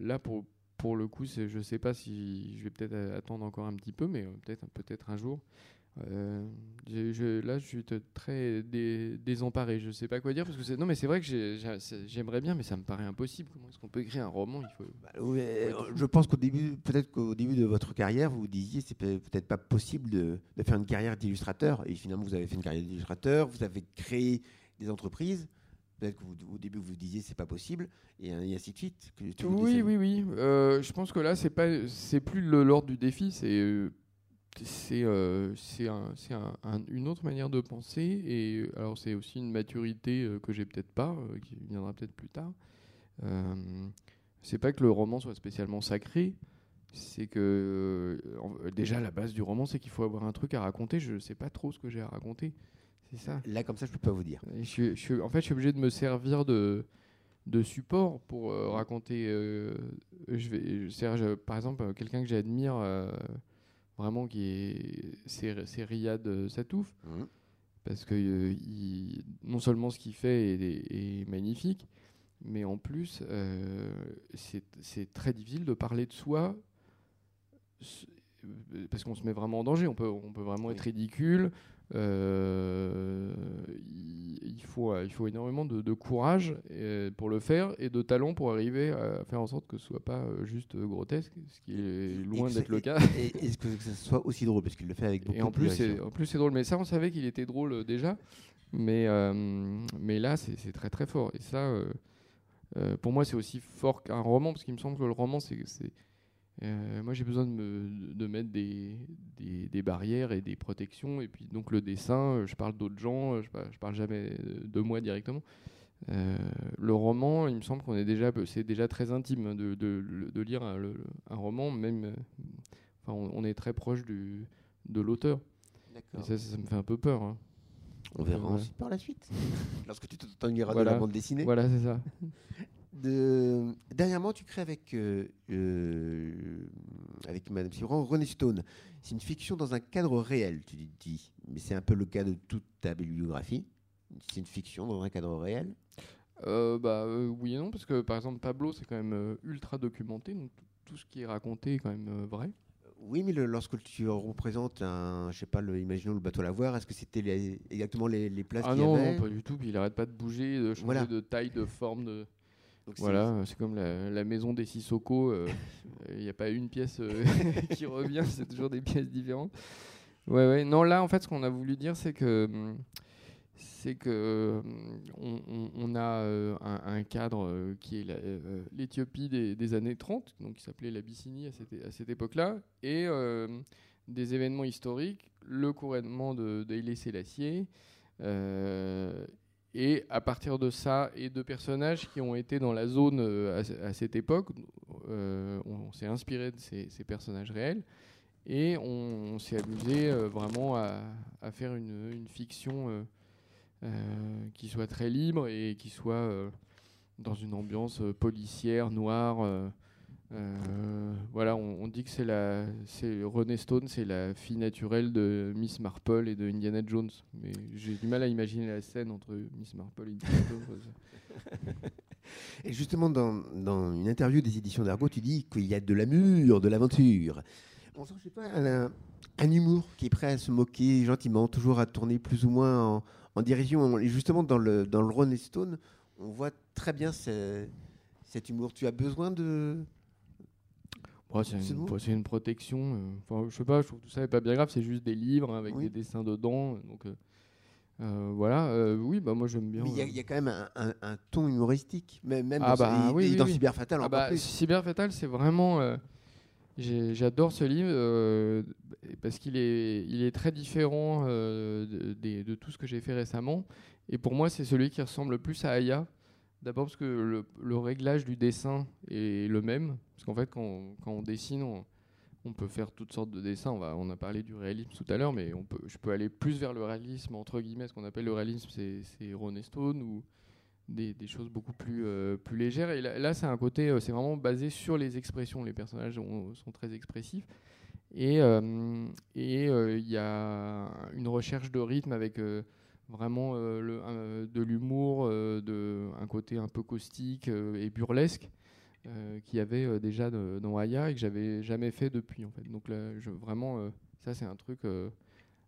là pour pour le coup, je sais pas si je vais peut-être attendre encore un petit peu, mais peut-être peut-être un jour. Euh, je, là, je suis très désemparé. Je sais pas quoi dire parce que non, mais c'est vrai que j'aimerais bien, mais ça me paraît impossible. Comment est-ce qu'on peut écrire un roman? Il faut. Bah, euh, je pense qu'au début, peut-être qu'au début de votre carrière, vous vous disiez c'est peut-être pas possible de, de, faire une carrière d'illustrateur. Et finalement, vous avez fait une carrière d'illustrateur. Vous avez créé des entreprises. Peut-être qu'au début vous disiez c'est pas possible et, ainsi de suite. oui, oui, oui, euh, je pense que là c'est pas, c'est plus l'ordre du défi, c'est c'est euh, un, une autre manière de penser et alors c'est aussi une maturité euh, que j'ai peut-être pas euh, qui viendra peut-être plus tard. C'est pas que le roman soit spécialement sacré c'est que déjà la base du roman c'est qu'il faut avoir un truc à raconter. Je sais pas trop ce que j'ai à raconter c'est ça. Là comme ça je peux pas vous dire. Je, je, en fait je suis obligé de me servir de de support pour raconter je vais par exemple quelqu'un que j'admire vraiment qui est c'est Riyad Satouf. Mmh. parce que euh, il, non seulement ce qu'il fait est, magnifique mais en plus euh, c'est très difficile de parler de soi parce qu'on se met vraiment en danger. On peut on peut vraiment être ridicule euh, il, faut, il faut énormément de, courage euh, pour le faire et de talent pour arriver à faire en sorte que ce soit pas euh, juste grotesque, ce qui est loin d'être le cas. Et, ce que ça soit aussi drôle, parce qu'il le fait avec beaucoup et en plus, c'est, en plus, c'est drôle. Mais ça, on savait qu'il était drôle déjà. Mais, mais là, c'est, très très fort. Et ça, pour moi, c'est aussi fort qu'un roman, parce qu'il me semble que le roman, c'est euh, moi, j'ai besoin de, me, de mettre des, des, barrières et des protections. Et puis, donc, le dessin, euh, je parle d'autres gens, euh, je, je parle jamais de moi directement. le roman, il me semble qu'on est déjà, c'est déjà très intime de, de, de lire un, un, roman, même, enfin, on, est très proche du, de l'auteur. Et ça, ça, me fait un peu peur. Hein. On verra aussi par la suite. Lorsque tu t'ennuieras voilà. de la bande dessinée. Voilà, c'est ça. De... Dernièrement, tu crées avec, euh, euh, avec Madame Sibran René Stone. C'est une fiction dans un cadre réel, tu dis, mais c'est un peu le cas de toute ta bibliographie. C'est une fiction dans un cadre réel euh, bah, euh, Oui et non, parce que par exemple Pablo, c'est quand même euh, ultra documenté, donc tout- ce qui est raconté est quand même vrai. Oui, mais le- lorsque tu représentes un, je sais pas, le, imaginons le bateau Lavoir, est-ce que c'était exactement les, les places Ah qu'il y avait non, pas du tout, puis il arrête pas de bouger, de changer Voilà. de taille, de forme, de... Donc, Voilà, euh, c'est comme la, la maison des Sissoko, euh, il n'y a pas une pièce euh, qui revient, c'est toujours des pièces différentes. Ouais, ouais. Non, là, en fait, ce qu'on a voulu dire, c'est que c'est que on, on- on a euh, un, un cadre euh, qui est la- euh, l'Éthiopie des, des années 30, donc qui s'appelait l'Abyssinie à cette, cette époque-là, et euh, des événements historiques, le couronnement de d'Haïlé Sélassié, euh, et à partir de ça et de personnages qui ont été dans la zone euh, à, ce- à cette époque, euh, on, s'est inspiré de ces, personnages réels et on, s'est amusé euh, vraiment à, faire une, fiction qui soit très libre et qui soit dans une ambiance policière, noire. Euh, voilà, on, dit que c'est la, c'est René Stone, c'est la fille naturelle de Miss Marple et de Indiana Jones. Mais j'ai du mal à imaginer la scène entre Miss Marple et Indiana Jones. Et justement, dans, une interview des éditions d'Argo, tu dis qu'il y a de l'amour, de l'aventure. On sent, je sais pas, un, humour qui est prêt à se moquer gentiment, toujours à tourner plus ou moins en, en dérision. Et justement, dans le, dans le et Stone, on voit très bien ce- cet humour. Tu as besoin de. C'est, une, protection. euh, Enfin, je sais pas, je trouve tout ça n'est pas bien grave. C'est juste des livres avec Oui. des dessins dedans. Donc euh, euh, voilà. euh, oui, bah moi j'aime bien. Mais il y, a- euh, il y a quand même un, un- un ton humoristique, même, même Ah dans, bah oui, et oui, dans oui. Cyber Fatal Ah bah. Cyber Fatal, c'est vraiment. euh, J'adore ce livre euh, parce qu'il est, il est très différent euh, de tout ce que j'ai fait récemment. Et pour moi, c'est celui qui ressemble le plus à Aya. D'abord parce que le, réglage du dessin est le même. Parce qu'en fait, quand, on dessine, on, peut faire toutes sortes de dessins. On, a parlé du réalisme tout à l'heure, mais je peux aller plus vers le réalisme, entre guillemets. Ce qu'on appelle le réalisme, c'est Ron Stone ou des, choses beaucoup plus, euh, légères. Et là, c'est un côté, euh, c'est vraiment basé sur les expressions. Les personnages ont- sont très expressifs. Et euh, il y a une recherche de rythme avec vraiment euh, le- de l'humour, euh, de un côté un peu caustique euh, et burlesque qu'il y avait déjà de- dans Aya et que j'avais jamais fait depuis en fait. Donc là, je, vraiment, ça c'est un truc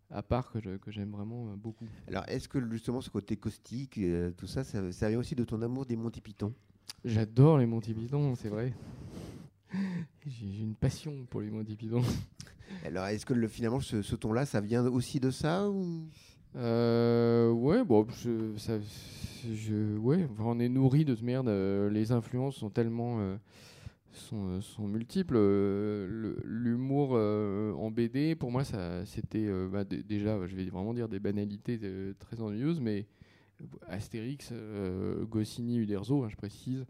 à part que j'aime vraiment euh, beaucoup. Alors, est-ce que justement ce côté caustique, euh, tout ça, ça, ça vient aussi de ton amour des Monty Python? J'adore les Monty Python, c'est vrai. J'ai j'ai une passion pour les Monty Python. Alors, est-ce que le, finalement ce, ce ton-là, ça vient aussi de ça ou... Euh, ouais, bon, je, ouais, on est nourri de ce merde. euh, les influences sont tellement, euh, sont, multiples. le- L'humour en BD, pour moi, ça, c'était bah, dé- déjà, je vais vraiment dire des banalités très ennuyeuses, mais Astérix, Goscinny, Uderzo, hein, je précise.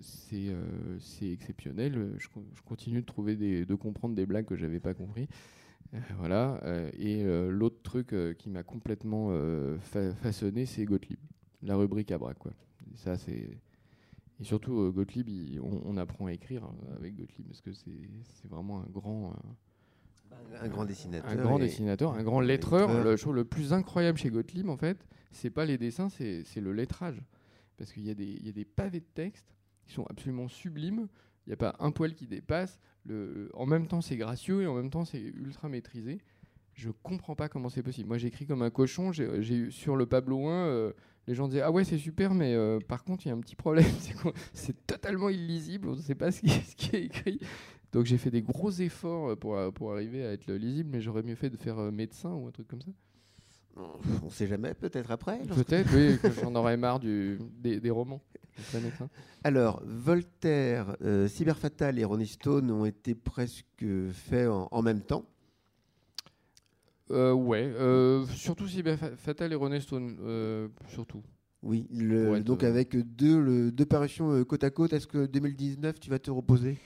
c'est exceptionnel. Je continue de trouver des, de comprendre des blagues que j'avais pas compris. Euh, voilà. euh, et euh, l'autre truc qui m'a complètement fa- façonné, c'est Gottlieb, la rubrique à bras, quoi. Et ça, c'est et surtout Gottlieb, il- on, on apprend à écrire avec Gottlieb parce que c'est vraiment un grand, Un grand dessinateur. un grand dessinateur, un grand lettreur. lettreur. Le, je trouve le plus incroyable chez Gottlieb, en fait, c'est pas les dessins, c'est le lettrage. Parce qu'il y a des pavés de texte qui sont absolument sublimes. Il n'y a pas un poil qui dépasse. En même temps, c'est gracieux et en même temps, c'est ultra maîtrisé. Je comprends pas comment c'est possible. Moi, j'écris comme un cochon. J'ai eu sur le Pablo 1, euh, les gens disaient Ah ouais, c'est super, mais euh, par contre, il y a un petit problème. c'est totalement illisible. On ne sait pas ce qui, ce qui est écrit. Donc, j'ai fait des gros efforts euh, pour, pour arriver à être lisible, mais j'aurais mieux fait de faire médecin ou un truc comme ça. On sait jamais, peut-être après. Peut-être, oui, j'en aurais marre du, des, des romans. Médecin. Alors, Voltaire, euh, Cyber Fatal et Ronnie Stone ont été presque faits en, en même temps. Euh, ouais, euh, surtout si Fatal et René Stone, euh, surtout. Oui, le- Pour être, donc euh, avec deux, le- deux parutions euh, côte à côte. Est-ce que 2019, tu vas te reposer?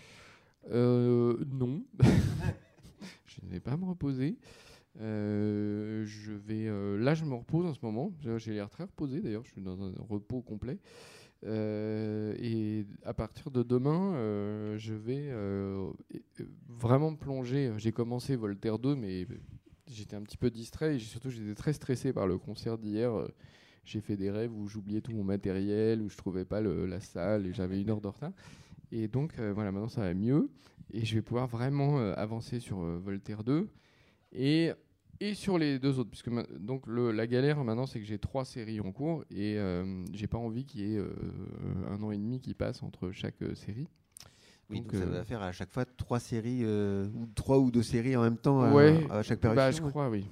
Non. je ne vais pas me reposer. Euh, je vais, euh, là, je me repose en ce moment. J'ai l'air très reposé d'ailleurs. Je suis dans un repos complet. Euh, et à partir de demain, je vais vraiment me plonger. J'ai commencé Voltaire 2, mais j'étais un petit peu distrait et surtout j'étais très stressé par le concert d'hier. J'ai fait des rêves où j'oubliais tout mon matériel, où je trouvais pas la salle et j'avais une heure de retard. Et donc voilà, maintenant ça va mieux et je vais pouvoir vraiment avancer sur Voltaire 2 et et sur les deux autres, puisque donc le, la galère maintenant, c'est que j'ai trois séries en cours et euh, j'ai pas envie qu'il y ait euh, un an et demi qui passe entre chaque euh, série. Oui, donc, ça va faire à chaque fois trois séries, ou trois ou deux séries en même temps à, chaque période. Bah, je crois, oui.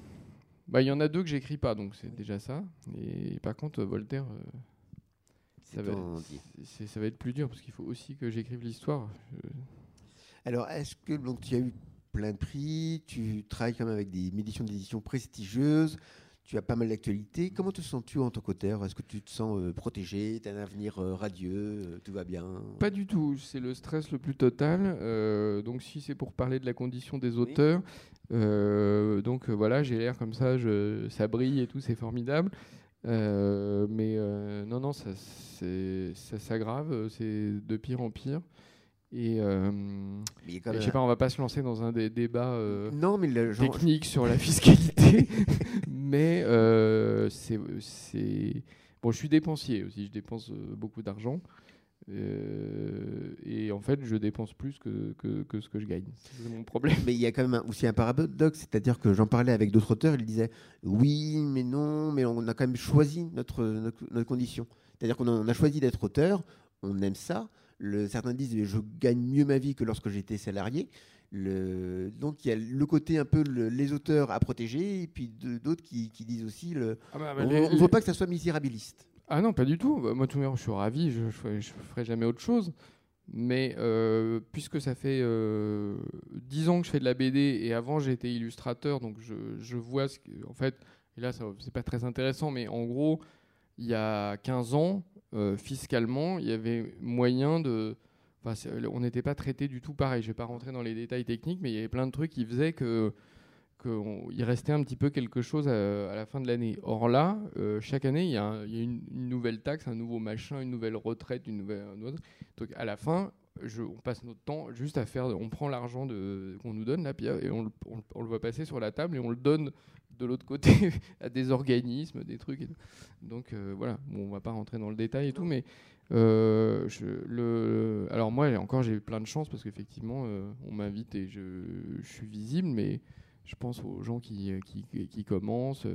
Bah, il y en a deux que j'écris pas, donc c'est déjà ça. Et par contre, Voltaire, ça va, ça va être plus dur parce qu'il faut aussi que j'écrive l'histoire. Alors, est-ce que donc tu as eu plein de prix, tu travailles quand même avec des éditions d'édition prestigieuses, tu as pas mal d'actualités. Comment te sens-tu en tant qu'auteur? Est-ce que tu te sens euh, protégé? Tu as un avenir euh, radieux euh, Tout va bien? Pas du tout. C'est le stress le plus total. donc, si c'est pour parler de la condition des auteurs, donc voilà, j'ai l'air comme ça, je, ça brille et tout, c'est formidable. mais non, non, ça, ça s'aggrave, c'est de pire en pire. Et, euh, je sais pas, on va pas se lancer dans un des débats euh, non, mais techniques sur la fiscalité, mais euh, c'est bon. Je suis dépensier aussi, je dépense euh, beaucoup d'argent. et en fait, je dépense plus que, que, que ce que je gagne. C'est mon problème. Mais il y a quand même aussi un paradoxe, c'est-à-dire que j'en parlais avec d'autres auteurs, ils disaient oui, mais non, mais on a quand même choisi notre, notre, notre condition. C'est-à-dire qu'on a choisi d'être auteur, on aime ça, certains disent je gagne mieux ma vie que lorsque j'étais salarié. Le, donc il y a le côté un peu les auteurs à protéger et puis d'autres qui, disent aussi le, ah bah, bah, on ne veut pas que ça soit misérabiliste. Ah non, pas du tout. Bah, moi, tout je suis ravi, je ne ferai jamais autre chose. Mais euh, puisque ça fait euh, 10 ans que je fais de la BD et avant j'étais illustrateur, donc je, je, vois ce que, en fait, et là c'est pas très intéressant, mais en gros, il y a 15 ans, euh, fiscalement, il y avait moyen de. on n'était pas traité du tout pareil. Je ne vais pas rentrer dans les détails techniques, mais il y avait plein de trucs qui faisaient que qu'il restait un petit peu quelque chose à, la fin de l'année. Or là, euh, chaque année, il y a, une, nouvelle taxe, un nouveau machin, une nouvelle retraite, une nouvelle autre. Donc à la fin, on passe notre temps juste à faire, on prend l'argent qu'on nous donne là, et on, on, le voit passer sur la table et on le donne de l'autre côté à des organismes, des trucs. Donc euh, voilà, bon, on va pas rentrer dans le détail et tout, mais euh, le, alors moi encore j'ai eu plein de chance parce qu'effectivement euh, on m'invite et je, je, suis visible, mais je pense aux gens qui, qui, qui commencent.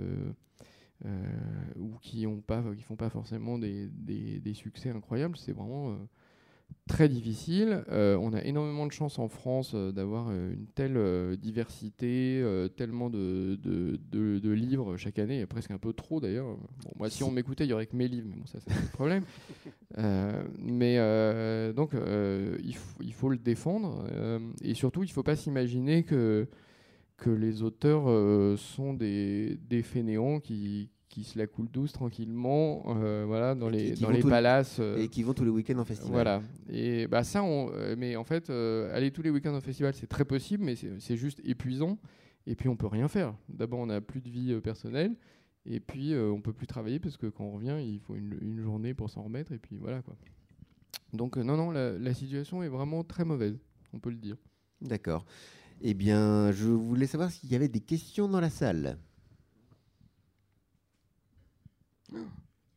ou qui ont pas, qui font pas forcément des, des, des succès incroyables, c'est vraiment très difficile. Euh, on a énormément de chance en France euh, d'avoir euh, une telle diversité, tellement de, de, livres chaque année, presque un peu trop d'ailleurs. Bon, moi, si on m'écoutait, il y aurait que mes livres, mais bon, ça, c'est le problème. mais donc, il, il, faut le défendre. et surtout, il ne faut pas s'imaginer que, que les auteurs sont des, des fainéants qui, qui se la coulent douce tranquillement, euh, voilà, dans les, dans les palaces. Euh, et qui vont tous les week-ends en festival. Voilà. Et bah ça, on, euh, mais en fait, aller tous les week-ends en festival, c'est très possible, mais c'est juste épuisant. Et puis on peut rien faire. D'abord, on n'a plus de vie personnelle, et puis on peut plus travailler parce que quand on revient, il faut une, une journée pour s'en remettre, et puis voilà quoi. Donc non, non, la, la situation est vraiment très mauvaise, on peut le dire. D'accord. Eh bien, je voulais savoir s'il y avait des questions dans la salle.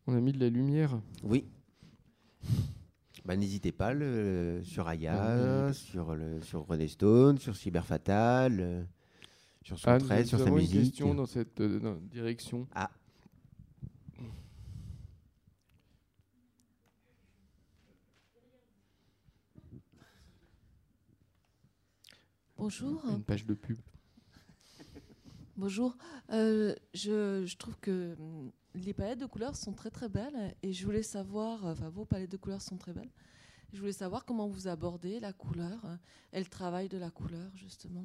On a mis de la lumière. Oui. Bah, N'hésitez pas le, sur Aya, sur, le, sur René Stone, sur Cyberfatal, euh, sur son trait, sur sa musique. une question dans cette euh, direction. Ah. Bonjour. Une page de pub. Bonjour. Euh, je, je, trouve que hum, les palettes de couleurs sont très très belles et je voulais savoir, enfin vos palettes de couleurs sont très belles. Je voulais savoir comment vous abordez la couleur et le travail de la couleur justement.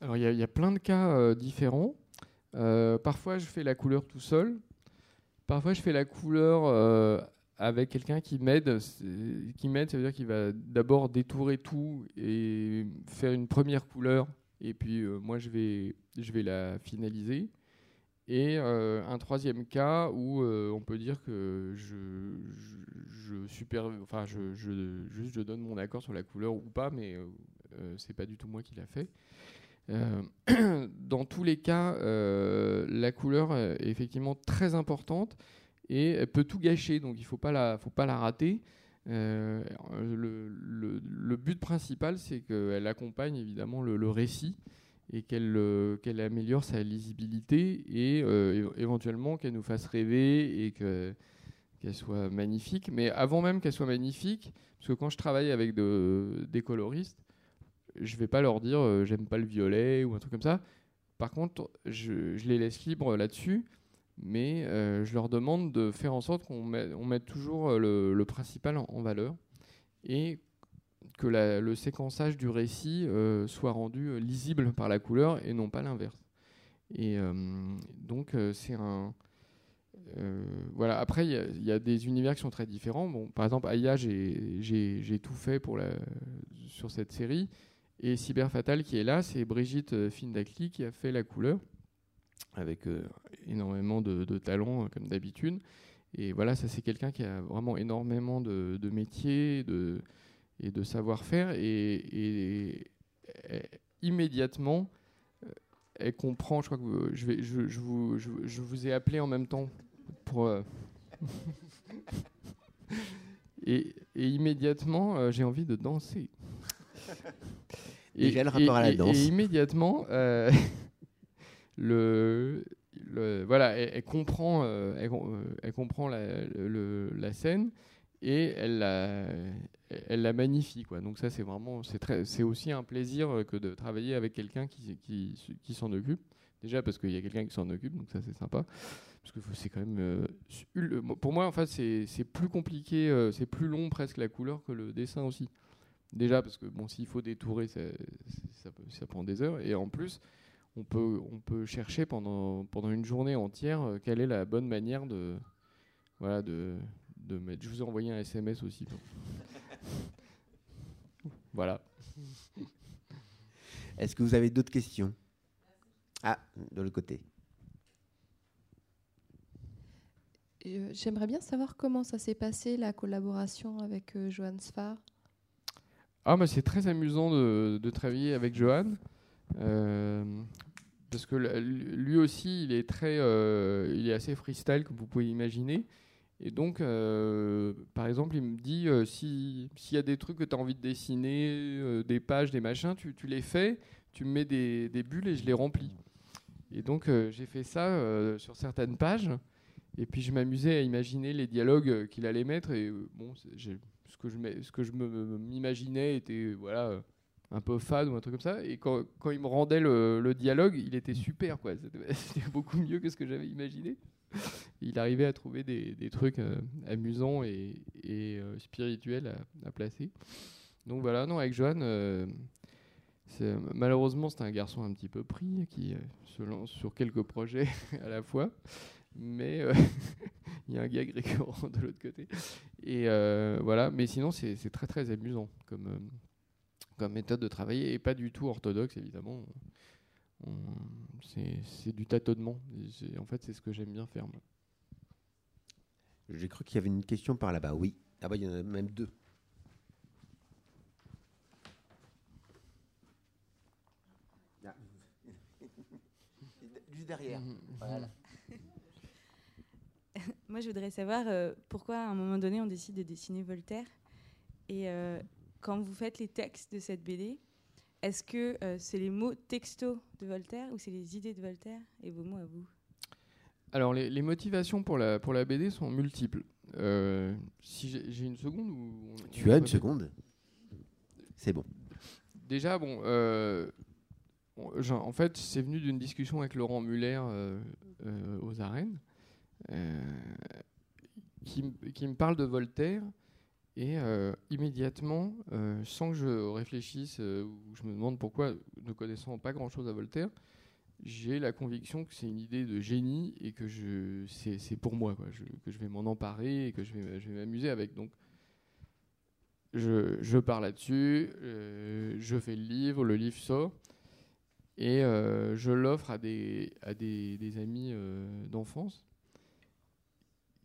Alors il y, a plein de cas euh, différents. Euh, parfois je fais la couleur tout seul. Parfois je fais la couleur euh, avec quelqu'un qui m'aide. Qui m'aide, ça veut dire qu'il va d'abord détourer tout et faire une première couleur. Et puis moi je vais, je vais la finaliser. Et euh, un troisième cas où euh, on peut dire que je, je, je, donne mon accord sur la couleur ou pas, mais euh, c'est pas du tout moi qui l'a fait. dans tous les cas, la couleur est effectivement très importante et elle peut tout gâcher, donc il faut, pas la, faut pas la rater. Euh, le, but principal, c'est qu'elle accompagne évidemment le récit et qu'elle euh, qu'elle améliore sa lisibilité et euh, éventuellement qu'elle nous fasse rêver et que- qu'elle soit magnifique. Mais avant même qu'elle soit magnifique, parce que quand je travaille avec de- des coloristes, je vais pas leur dire euh, j'aime pas le violet ou un truc comme ça. Par contre, je, les laisse libres là-dessus, mais je leur demande de faire en sorte qu'on mette, on mette toujours le, principal en, valeur que le séquençage du récit euh, soit rendu euh, lisible par la couleur et non pas l'inverse. Et euh, donc c'est un voilà. Après, il y a- des univers qui sont très différents. Bon, par exemple, Aya, j'ai tout fait pour sur cette série. Et Cyber Fatal, qui est là, c'est Brigitte Findakli qui a fait la couleur, avec énormément de, de talent, comme d'habitude. Et voilà, ça, c'est quelqu'un qui a vraiment énormément de, de métier de, et de savoir-faire. Et, et- et immédiatement, euh, elle comprend. Je crois que vous- je, vais, je, je vous, je, je vous ai appelé en même temps pour. euh, et, et immédiatement, euh, j'ai envie de danser. Déjà, le rapport à la et- danse. Et immédiatement, euh, le, le- voilà, elle, elle comprend, elle, com- elle comprend la, le- la scène et elle la, elle la magnifie, quoi. Donc ça, c'est vraiment, c'est aussi un plaisir euh, que de travailler avec quelqu'un qui, qui, s'en occupe. Déjà parce qu'il y a quelqu'un qui s'en occupe, donc ça c'est sympa. Parce que c'est quand même, euh, ul- pour moi en fait c'est plus compliqué, euh, c'est plus long presque la couleur que le dessin aussi. Déjà parce que bon, s'il faut détourer, ça, ça, prend des heures. Et en plus, on peut, on peut chercher pendant, pendant une journée entière euh, quelle est la bonne manière de, voilà, de, de mettre. Je vous ai envoyé un SMS aussi. bon. voilà. Est-ce que vous avez d'autres questions? Ah, de l'autre côté. Euh, J'aimerais bien savoir comment ça s'est passé la collaboration avec euh, Johan Sfar. Ah, bah, c'est très amusant de, de travailler avec Johan. euh, parce que lui aussi, il est très, euh, il est assez freestyle, comme vous pouvez imaginer. Et donc, euh, par exemple, il me dit euh, si- s'il y a des trucs que tu as envie de dessiner, euh, des pages, des machins, tu, les fais, tu me mets des, bulles et je les remplis. Et donc, euh, j'ai fait ça sur certaines pages. Et puis, je m'amusais à imaginer les dialogues qu'il allait mettre. Et bon, ce que je, m'imaginais était voilà, un peu fade ou un truc comme ça. Et quand, quand il me rendait le, le dialogue, il était super. c'était beaucoup mieux que ce que j'avais imaginé. Il arrivait à trouver des, trucs euh, amusants et, euh, spirituels à, placer. Donc voilà, non, avec Johan, euh, malheureusement, c'est un garçon un petit peu pris qui se lance sur quelques projets à la fois. Mais il y a un gag récurrent de l'autre côté. Et voilà, mais sinon, c'est très très amusant comme, comme méthode de travailler et pas du tout orthodoxe, évidemment. On- C'est du tâtonnement. En fait, c'est ce que j'aime bien faire. moi. J'ai cru qu'il y avait une question par là-bas. Oui. Ah bah il y en a même deux. Juste derrière. Voilà. Moi, je voudrais savoir euh, pourquoi, à un moment donné, on décide de dessiner Voltaire? Et euh, quand vous faites les textes de cette BD, est-ce que euh, c'est les mots textos de Voltaire ou c'est les idées de Voltaire et vos mots à vous? Alors, les, les motivations pour la, pour la BD sont multiples. Euh, si j'ai une seconde ou on- Tu on as une seconde? C'est bon. Déjà, bon, euh, en fait, c'est venu d'une discussion avec Laurent Muller euh, euh, aux arènes, euh, qui me parle de Voltaire. Et euh, immédiatement, euh, sans que je réfléchisse euh, je me demande pourquoi, ne connaissant pas grand-chose à Voltaire, j'ai la conviction que c'est une idée de génie et que c'est, pour moi, que je vais m'en emparer et que je vais, m'amuser avec. Donc, je, je pars là-dessus, euh, je fais le livre, le livre sort, et je l'offre à des, amis d'enfance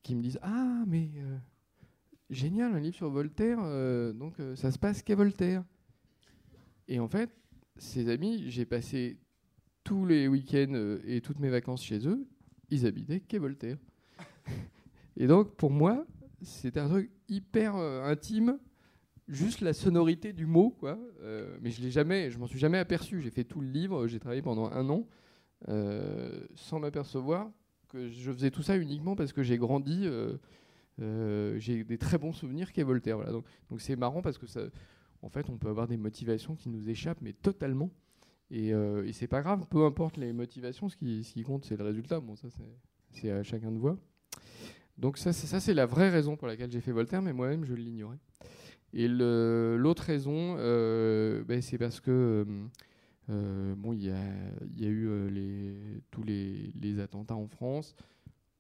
qui me disent Ah, mais génial, un livre sur Voltaire, euh, donc euh, ça se passe qu'à Voltaire. Et en fait, ces amis, j'ai passé tous les week-ends euh, et toutes mes vacances chez eux, ils habitaient qu'à Voltaire. Et donc, pour moi, c'était un truc hyper intime, juste la sonorité du mot, quoi. Mais je l'ai jamais, je m'en suis jamais aperçu. J'ai fait tout le livre, j'ai travaillé pendant un an sans m'apercevoir que je faisais tout ça uniquement parce que j'ai grandi. Euh, j'ai des très bons souvenirs qu'est Voltaire. Donc, c'est marrant parce que en fait, on peut avoir des motivations qui nous échappent, mais totalement. Et, euh, et c'est pas grave, peu importe les motivations, ce qui, compte, c'est le résultat. Bon, ça, c'est- à chacun de voir. Donc ça, c'est la vraie raison pour laquelle j'ai fait Voltaire, mais moi-même, je l'ignorais. Et l'autre raison, euh, ben, c'est parce que euh, bon, il y a, eu tous les attentats en France,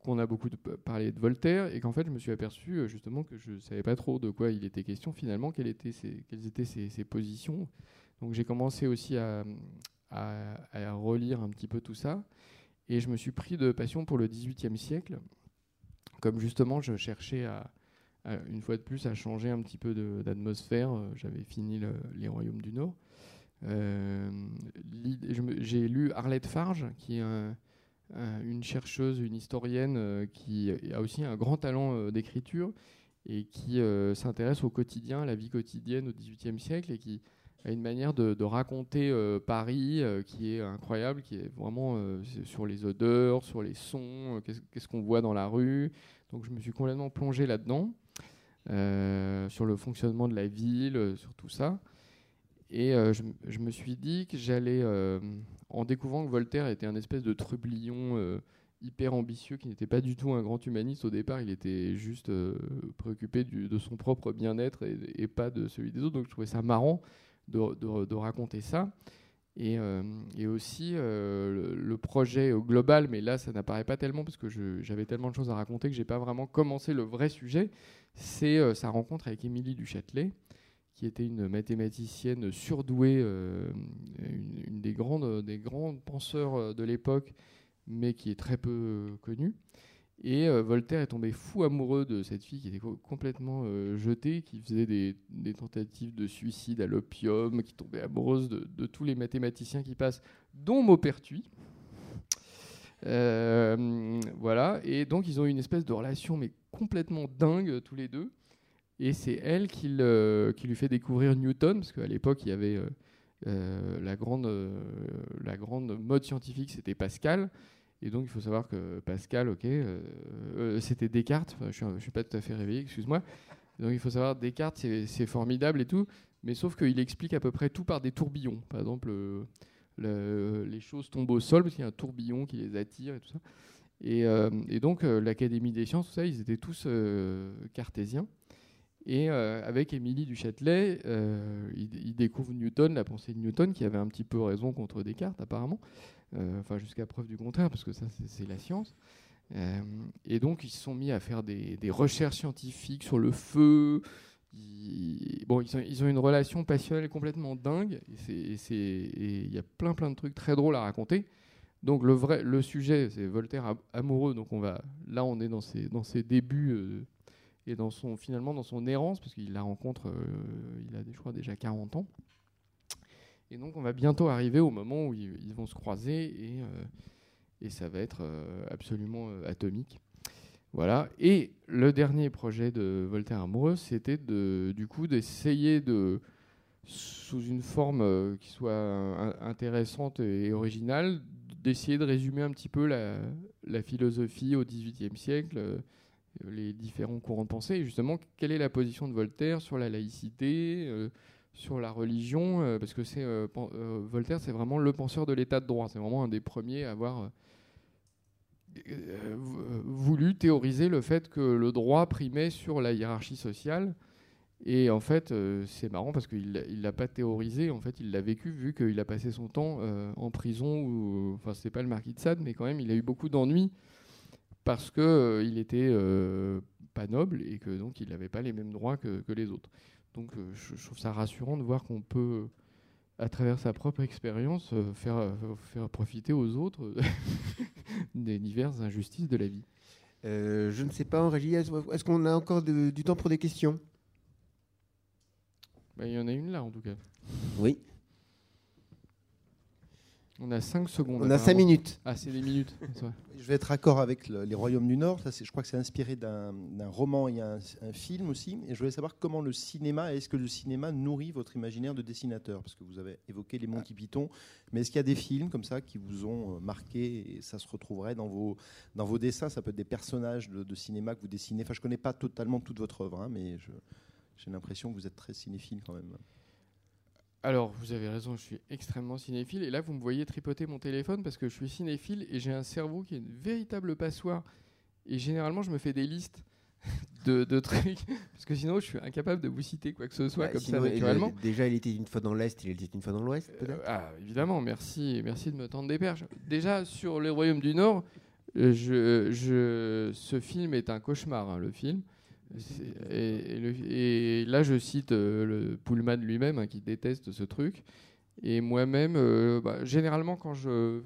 qu'on a beaucoup parlé de Voltaire, et qu'en fait, je me suis aperçu euh, justement que je savais pas trop de quoi il était question finalement, quelles étaient ses, quelles étaient ses, positions. Donc j'ai commencé aussi à, à- relire un petit peu tout ça, et je me suis pris de passion pour le XVIIIe siècle, comme justement je cherchais à, une fois de plus à changer un petit peu d'atmosphère. euh, J'avais fini le- les Royaumes du Nord. Euh, J'ai lu Arlette Farge, qui est un- une chercheuse, une historienne euh, qui a aussi un grand talent euh, d'écriture et qui euh, s'intéresse au quotidien, à la vie quotidienne au XVIIIe siècle et qui a une manière de, raconter euh, Paris euh, qui est incroyable, qui est vraiment euh, sur les odeurs, sur les sons, euh, qu'est-ce qu'on voit dans la rue. Donc je me suis complètement plongé là-dedans, euh, sur le fonctionnement de la ville, euh, sur tout ça. Et euh, je, me suis dit que j'allais, euh, en découvrant que Voltaire était un espèce de trublion euh, hyper ambitieux, qui n'était pas du tout un grand humaniste au départ, il était juste préoccupé de son propre bien-être et, pas de celui des autres. Donc je trouvais ça marrant de, raconter ça. Et, aussi le, le projet global, mais là ça n'apparaît pas tellement parce que j'avais tellement de choses à raconter que j'ai pas vraiment commencé le vrai sujet. C'est sa rencontre avec Émilie du Châtelet, qui était une mathématicienne surdouée, euh, une, des grandes des grands penseurs euh, de l'époque, mais qui est très peu connue. Et euh, Voltaire est tombé fou amoureux de cette fille qui était co- complètement jetée, qui faisait des, tentatives de suicide à l'opium, qui tombait amoureuse de, tous les mathématiciens qui passent, dont Maupertuis. Voilà, et donc ils ont eu une espèce de relation, mais complètement dingue tous les deux. Et c'est elle qui, lui fait découvrir Newton, parce qu'à l'époque il y avait euh, euh, la, grande, euh, la grande mode scientifique, c'était Pascal. Et donc il faut savoir que Pascal, ok, c'était Descartes, je je suis pas tout à fait réveillé, excuse-moi. Donc il faut savoir, Descartes, c'est formidable et tout, mais sauf qu'il explique à peu près tout par des tourbillons. Par exemple, le- les choses tombent au sol parce qu'il y a un tourbillon qui les attire et tout ça. Et, et donc l'Académie des sciences, tout ça, ils étaient tous cartésiens. Et euh, avec Émilie du Châtelet, euh, il, Newton, la pensée de Newton, qui avait un petit peu raison contre Descartes apparemment, Euh, enfin jusqu'à preuve du contraire, parce que ça c'est- la science. Euh, et donc ils se sont mis à faire des, recherches scientifiques sur le feu. Ils, bon, ils ont, une relation passionnelle complètement dingue, et il y a plein plein de trucs très drôles à raconter. Donc le vrai, le sujet, c'est Voltaire am- amoureux. Donc on va, là, on est dans ses, dans ses débuts et finalement dans son errance, parce qu'il la rencontre, euh, il a, je crois, déjà 40 ans. Et donc on va bientôt arriver au moment où ils, vont se croiser et, euh, ça va être euh, absolument atomique. Voilà. Et le dernier projet de Voltaire amoureux, c'était du coup d'essayer de, sous une forme qui soit intéressante et originale, d'essayer de résumer un petit peu la, philosophie au XVIIIe siècle, les différents courants de pensée, et justement quelle est la position de Voltaire sur la laïcité, euh, sur la religion, euh, parce que c'est euh, Voltaire, c'est vraiment le penseur de l'état de droit, c'est vraiment un des premiers à avoir voulu théoriser le fait que le droit primait sur la hiérarchie sociale. Et en fait, c'est marrant parce qu'il ne l'a pas théorisé, en fait, il l'a vécu vu qu'il a passé son temps en prison, ou, enfin, c'est pas le marquis de Sade, mais quand même, il a eu beaucoup d'ennuis parce qu'il euh, il était euh, pas noble et que donc il n'avait pas les mêmes droits que, que les autres. Donc euh, je, je trouve ça rassurant de voir qu'on peut, à travers sa propre expérience, euh, faire, euh, faire profiter aux autres des diverses injustices de la vie. Euh, je ne sais pas, en régie, est-ce qu'on a encore de- du temps pour des questions? Bah, Il y en a une là en tout cas. Oui. On a 5 secondes. On a 5 apparemment. minutes. Ah, c'est des minutes. Je vais être d'accord avec le- les Royaumes du Nord. Ça, je crois que c'est inspiré d'un roman et un, un film aussi. Et je voulais savoir comment le cinéma, est-ce que le cinéma nourrit votre imaginaire de dessinateur? Parce que vous avez évoqué les Monty Python. Mais est-ce qu'il y a des films comme ça qui vous ont euh, marqué et ça se retrouverait dans vos, dans vos dessins? Ça peut être des personnages de, de cinéma que vous dessinez. Enfin, je ne connais pas totalement toute votre œuvre, hein, mais j'ai l'impression que vous êtes très cinéphile quand même. Alors, vous avez raison, je suis extrêmement cinéphile. Et là, vous me voyez tripoter mon téléphone parce que je suis cinéphile et j'ai un cerveau qui est une véritable passoire. Et généralement, je me fais des listes de, de trucs. Parce que sinon, je suis incapable de vous citer quoi que ce soit Bah, comme sinon, ça il- naturellement. déjà, il était une fois dans l'Est, il était une fois dans l'Ouest, Euh, ah, évidemment, merci, merci de me tendre des perches. Déjà, sur les Royaumes du Nord, euh, je, je, ce film est un cauchemar, hein, le film. Et, et le- et là, je cite euh, le Pullman lui-même, hein, qui déteste ce truc. Et moi-même, euh, bah, généralement, quand je.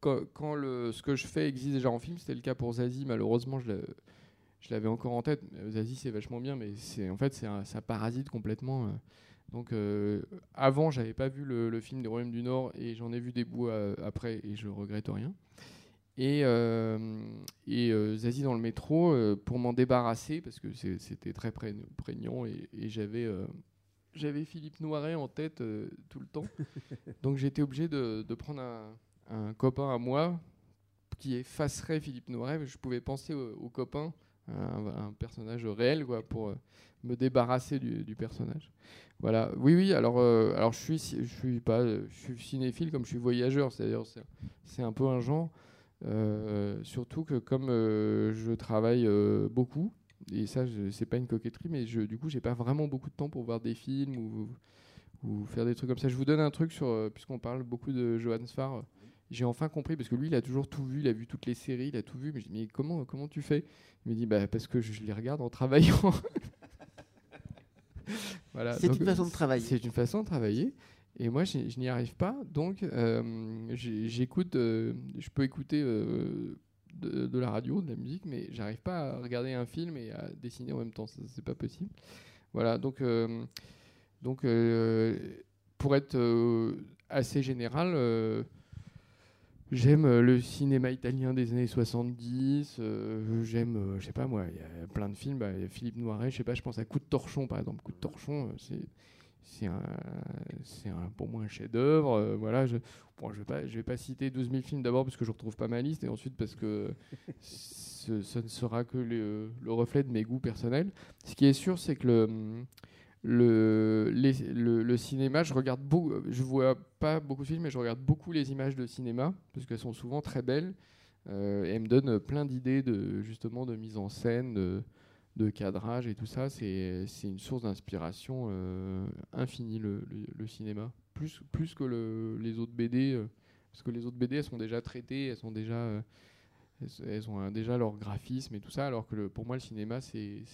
Quand, quand le, ce que je fais existe déjà en film, c'était le cas pour Zazie, malheureusement, je l'avais encore en tête. Euh, Zazie, c'est vachement bien, mais en fait, un- ça parasite complètement. euh. Donc, euh, avant, j'avais pas vu le, le film des Royaumes du Nord et j'en ai vu des bouts après et je regrette rien. Et, euh, et euh, Zazie dans le métro, euh, pour m'en débarrasser, parce que c'était très pré- prégnant et, et j'avais j'avais Philippe Noiret en tête euh, tout le temps. Donc j'étais obligé de, de prendre un, un copain à moi qui effacerait Philippe Noiret. Je pouvais penser au, au copain, un, un personnage réel, quoi, pour euh, me débarrasser du, du personnage. Voilà. Oui, oui. Alors, euh, alors je suis, je suis pas, je suis cinéphile comme je suis voyageur. C'est-à-dire, c'est- c'est un peu un genre. Euh, surtout que comme euh, je travaille euh, beaucoup, et ça, c'est pas une coquetterie, mais je, du coup, j'ai pas vraiment beaucoup de temps pour voir des films ou, ou faire des trucs comme ça. Je vous donne un truc sur, puisqu'on parle beaucoup de Johann Sfar. J'ai enfin compris parce que lui, il a toujours tout vu, il a vu toutes les séries, il a tout vu. Mais je dis, mais comment, comment tu fais? Il me dit, bah parce que je les regarde en travaillant. voilà. C'est une façon de travailler. C'est une façon de travailler. Et moi, je n'y arrive pas. Donc, euh, j'écoute, euh, je peux écouter euh, de, la radio, de la musique, mais j'arrive pas à regarder un film et à dessiner en même temps. C'est pas possible. Voilà. Donc, donc pour être assez général, j'aime le cinéma italien des années 70. euh, j'aime, euh, je sais pas moi, il y a plein de films. bah, Philippe Noiret, je sais pas, je pense à Coup de torchon par exemple. Coup de torchon, c'est c'est un, un- pour moi un chef-d'œuvre. euh, voilà, je, bon, je vais pas, je vais pas citer 12 000 films d'abord parce que je retrouve pas ma liste et ensuite parce que ce, ce ne sera que le, le reflet de mes goûts personnels. Ce qui est sûr, c'est que le, le, les- le, le cinéma, je regarde beaucoup, je vois pas beaucoup de films, mais je regarde beaucoup les images de cinéma parce qu'elles sont souvent très belles euh, et elles me donnent plein d'idées de justement de mise en scène. De, de cadrage et tout ça, c'est une source d'inspiration euh, infinie, le, cinéma. Plus, plus que le- les autres BD, euh, parce que les autres BD, elles sont déjà traitées, elles, sont déjà, euh, elles, ont déjà leur graphisme et tout ça, alors que pour moi, le cinéma, c'est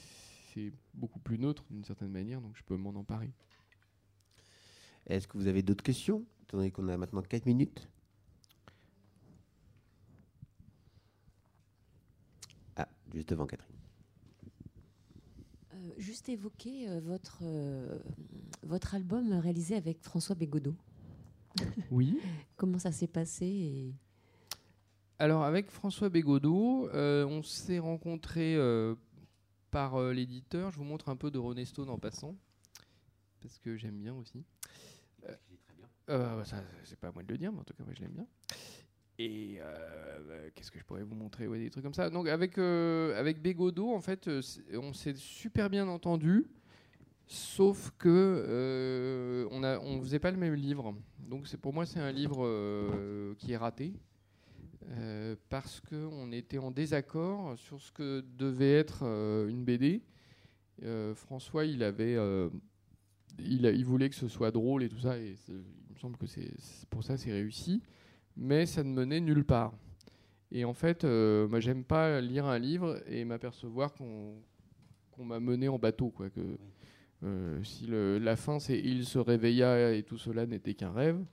beaucoup plus neutre d'une certaine manière, donc je peux m'en emparer. Est-ce que vous avez d'autres questions Étant donné qu'on a maintenant 4 minutes? Ah, juste devant Catherine. Euh, juste évoquer euh, votre, euh, votre album réalisé avec François Bégodeau. Oui. Comment ça s'est passé et... Alors avec François Bégodeau, euh, on s'est rencontrés euh, par euh, l'éditeur. Je vous montre un peu de René Stone en passant, parce que j'aime bien aussi. Euh, euh, ça, c'est pas à moi de le dire, mais en tout cas, moi, je l'aime bien. Et euh, euh, qu'est-ce que je pourrais vous montrer Ouais, Des trucs comme ça. Donc avec, euh, avec Bégodeau, en fait, euh, on s'est super bien entendu. Sauf que on a, on faisait pas le même livre. Donc pour moi c'est un livre qui est raté parce qu'on était en désaccord sur ce que devait être une BD. François, il avait, il, il voulait que ce soit drôle et tout ça, et il me semble que c'est pour ça c'est réussi, mais ça ne menait nulle part. Et en fait, euh, moi j'aime pas lire un livre et m'apercevoir qu'on m'a mené en bateau, quoi. Que euh, si le- la fin c'est il se réveilla et tout cela n'était qu'un rêve,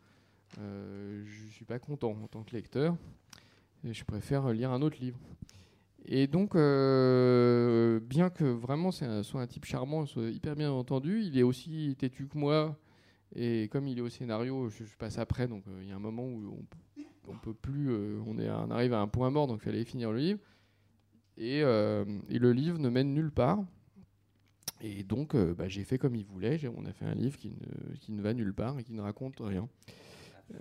euh, je suis pas content en tant que lecteur. Et je préfère lire un autre livre. Et donc, euh, bien que vraiment c'est un- soit un type charmant, soit hyper bien entendu, il est aussi têtu que moi Et comme il est au scénario, je, je passe après, donc euh, il y a un moment où on, on peut plus, euh, on, est, on arrive à un point mort, donc il fallait finir le livre. Et, euh, le livre ne mène nulle part. Et donc, euh, bah, j'ai fait comme il voulait. On a fait un livre qui ne, va nulle part et qui ne raconte rien.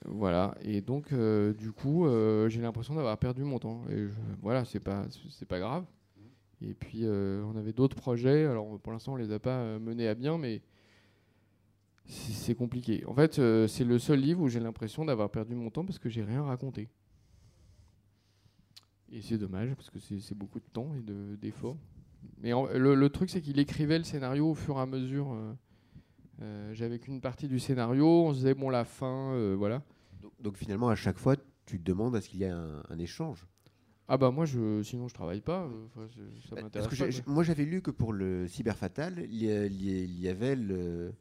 Voilà. Et donc, du coup, j'ai l'impression d'avoir perdu mon temps. Et voilà, c'est pas, c'est pas grave. Et puis, on avait d'autres projets. Alors, pour l'instant, on les a pas menés à bien, mais c'est compliqué. En fait, euh, c'est le seul livre où j'ai l'impression d'avoir perdu mon temps parce que j'ai rien raconté. Et c'est dommage parce que c'est beaucoup de temps et de- d'efforts. Mais en- le, le truc, c'est qu'il écrivait le scénario au fur et à mesure. euh, euh, J'avais qu'une partie du scénario, on se disait, bon, la fin, voilà. Donc, donc finalement, à chaque fois, tu te demandes à ce qu'il y ait un, un échange? Ah bah moi, je, sinon je travaille pas. enfin, c'est- ça Bah, Parce que pas, moi, j'avais lu que pour le Cyber Fatal, il y, a- il y a- il y avait le.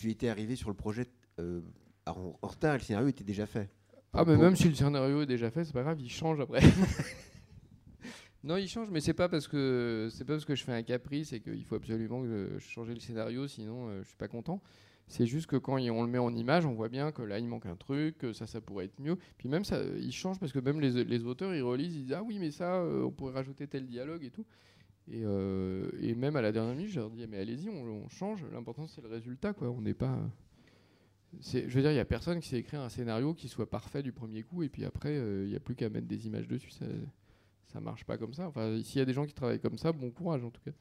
Tu étais arrivé sur le projet euh, en, en retard et le scénario était déjà fait. Ah, mais même si le scénario est déjà fait, c'est pas grave, il change après. non, il change, mais c'est pas parce que c'est pas parce que je fais un caprice et qu'il faut absolument que je change le scénario, sinon euh, je suis pas content. C'est juste que quand on le met en image, on voit bien que là il manque un truc, que ça, ça pourrait être mieux. Puis même ça, il change parce que même les, les auteurs ils relisent, ils disent ah oui mais ça, euh, on pourrait rajouter tel dialogue et tout. Et, euh, et même à la dernière minute, je leur dis mais allez-y, on, on change. L'important c'est le résultat quoi. On n'est pas je veux dire, il n'y a personne qui sait écrire un scénario qui soit parfait du premier coup, et puis après, euh, il n'y a plus qu'à mettre des images dessus. Ça, ça marche pas comme ça. Enfin, s'il y a des gens qui travaillent comme ça, bon courage en tout cas.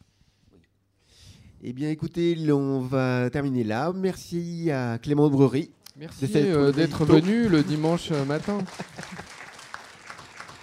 Eh bien, écoutez, on va terminer là. Merci à Clément Brery. Merci euh, d'être venu le dimanche matin.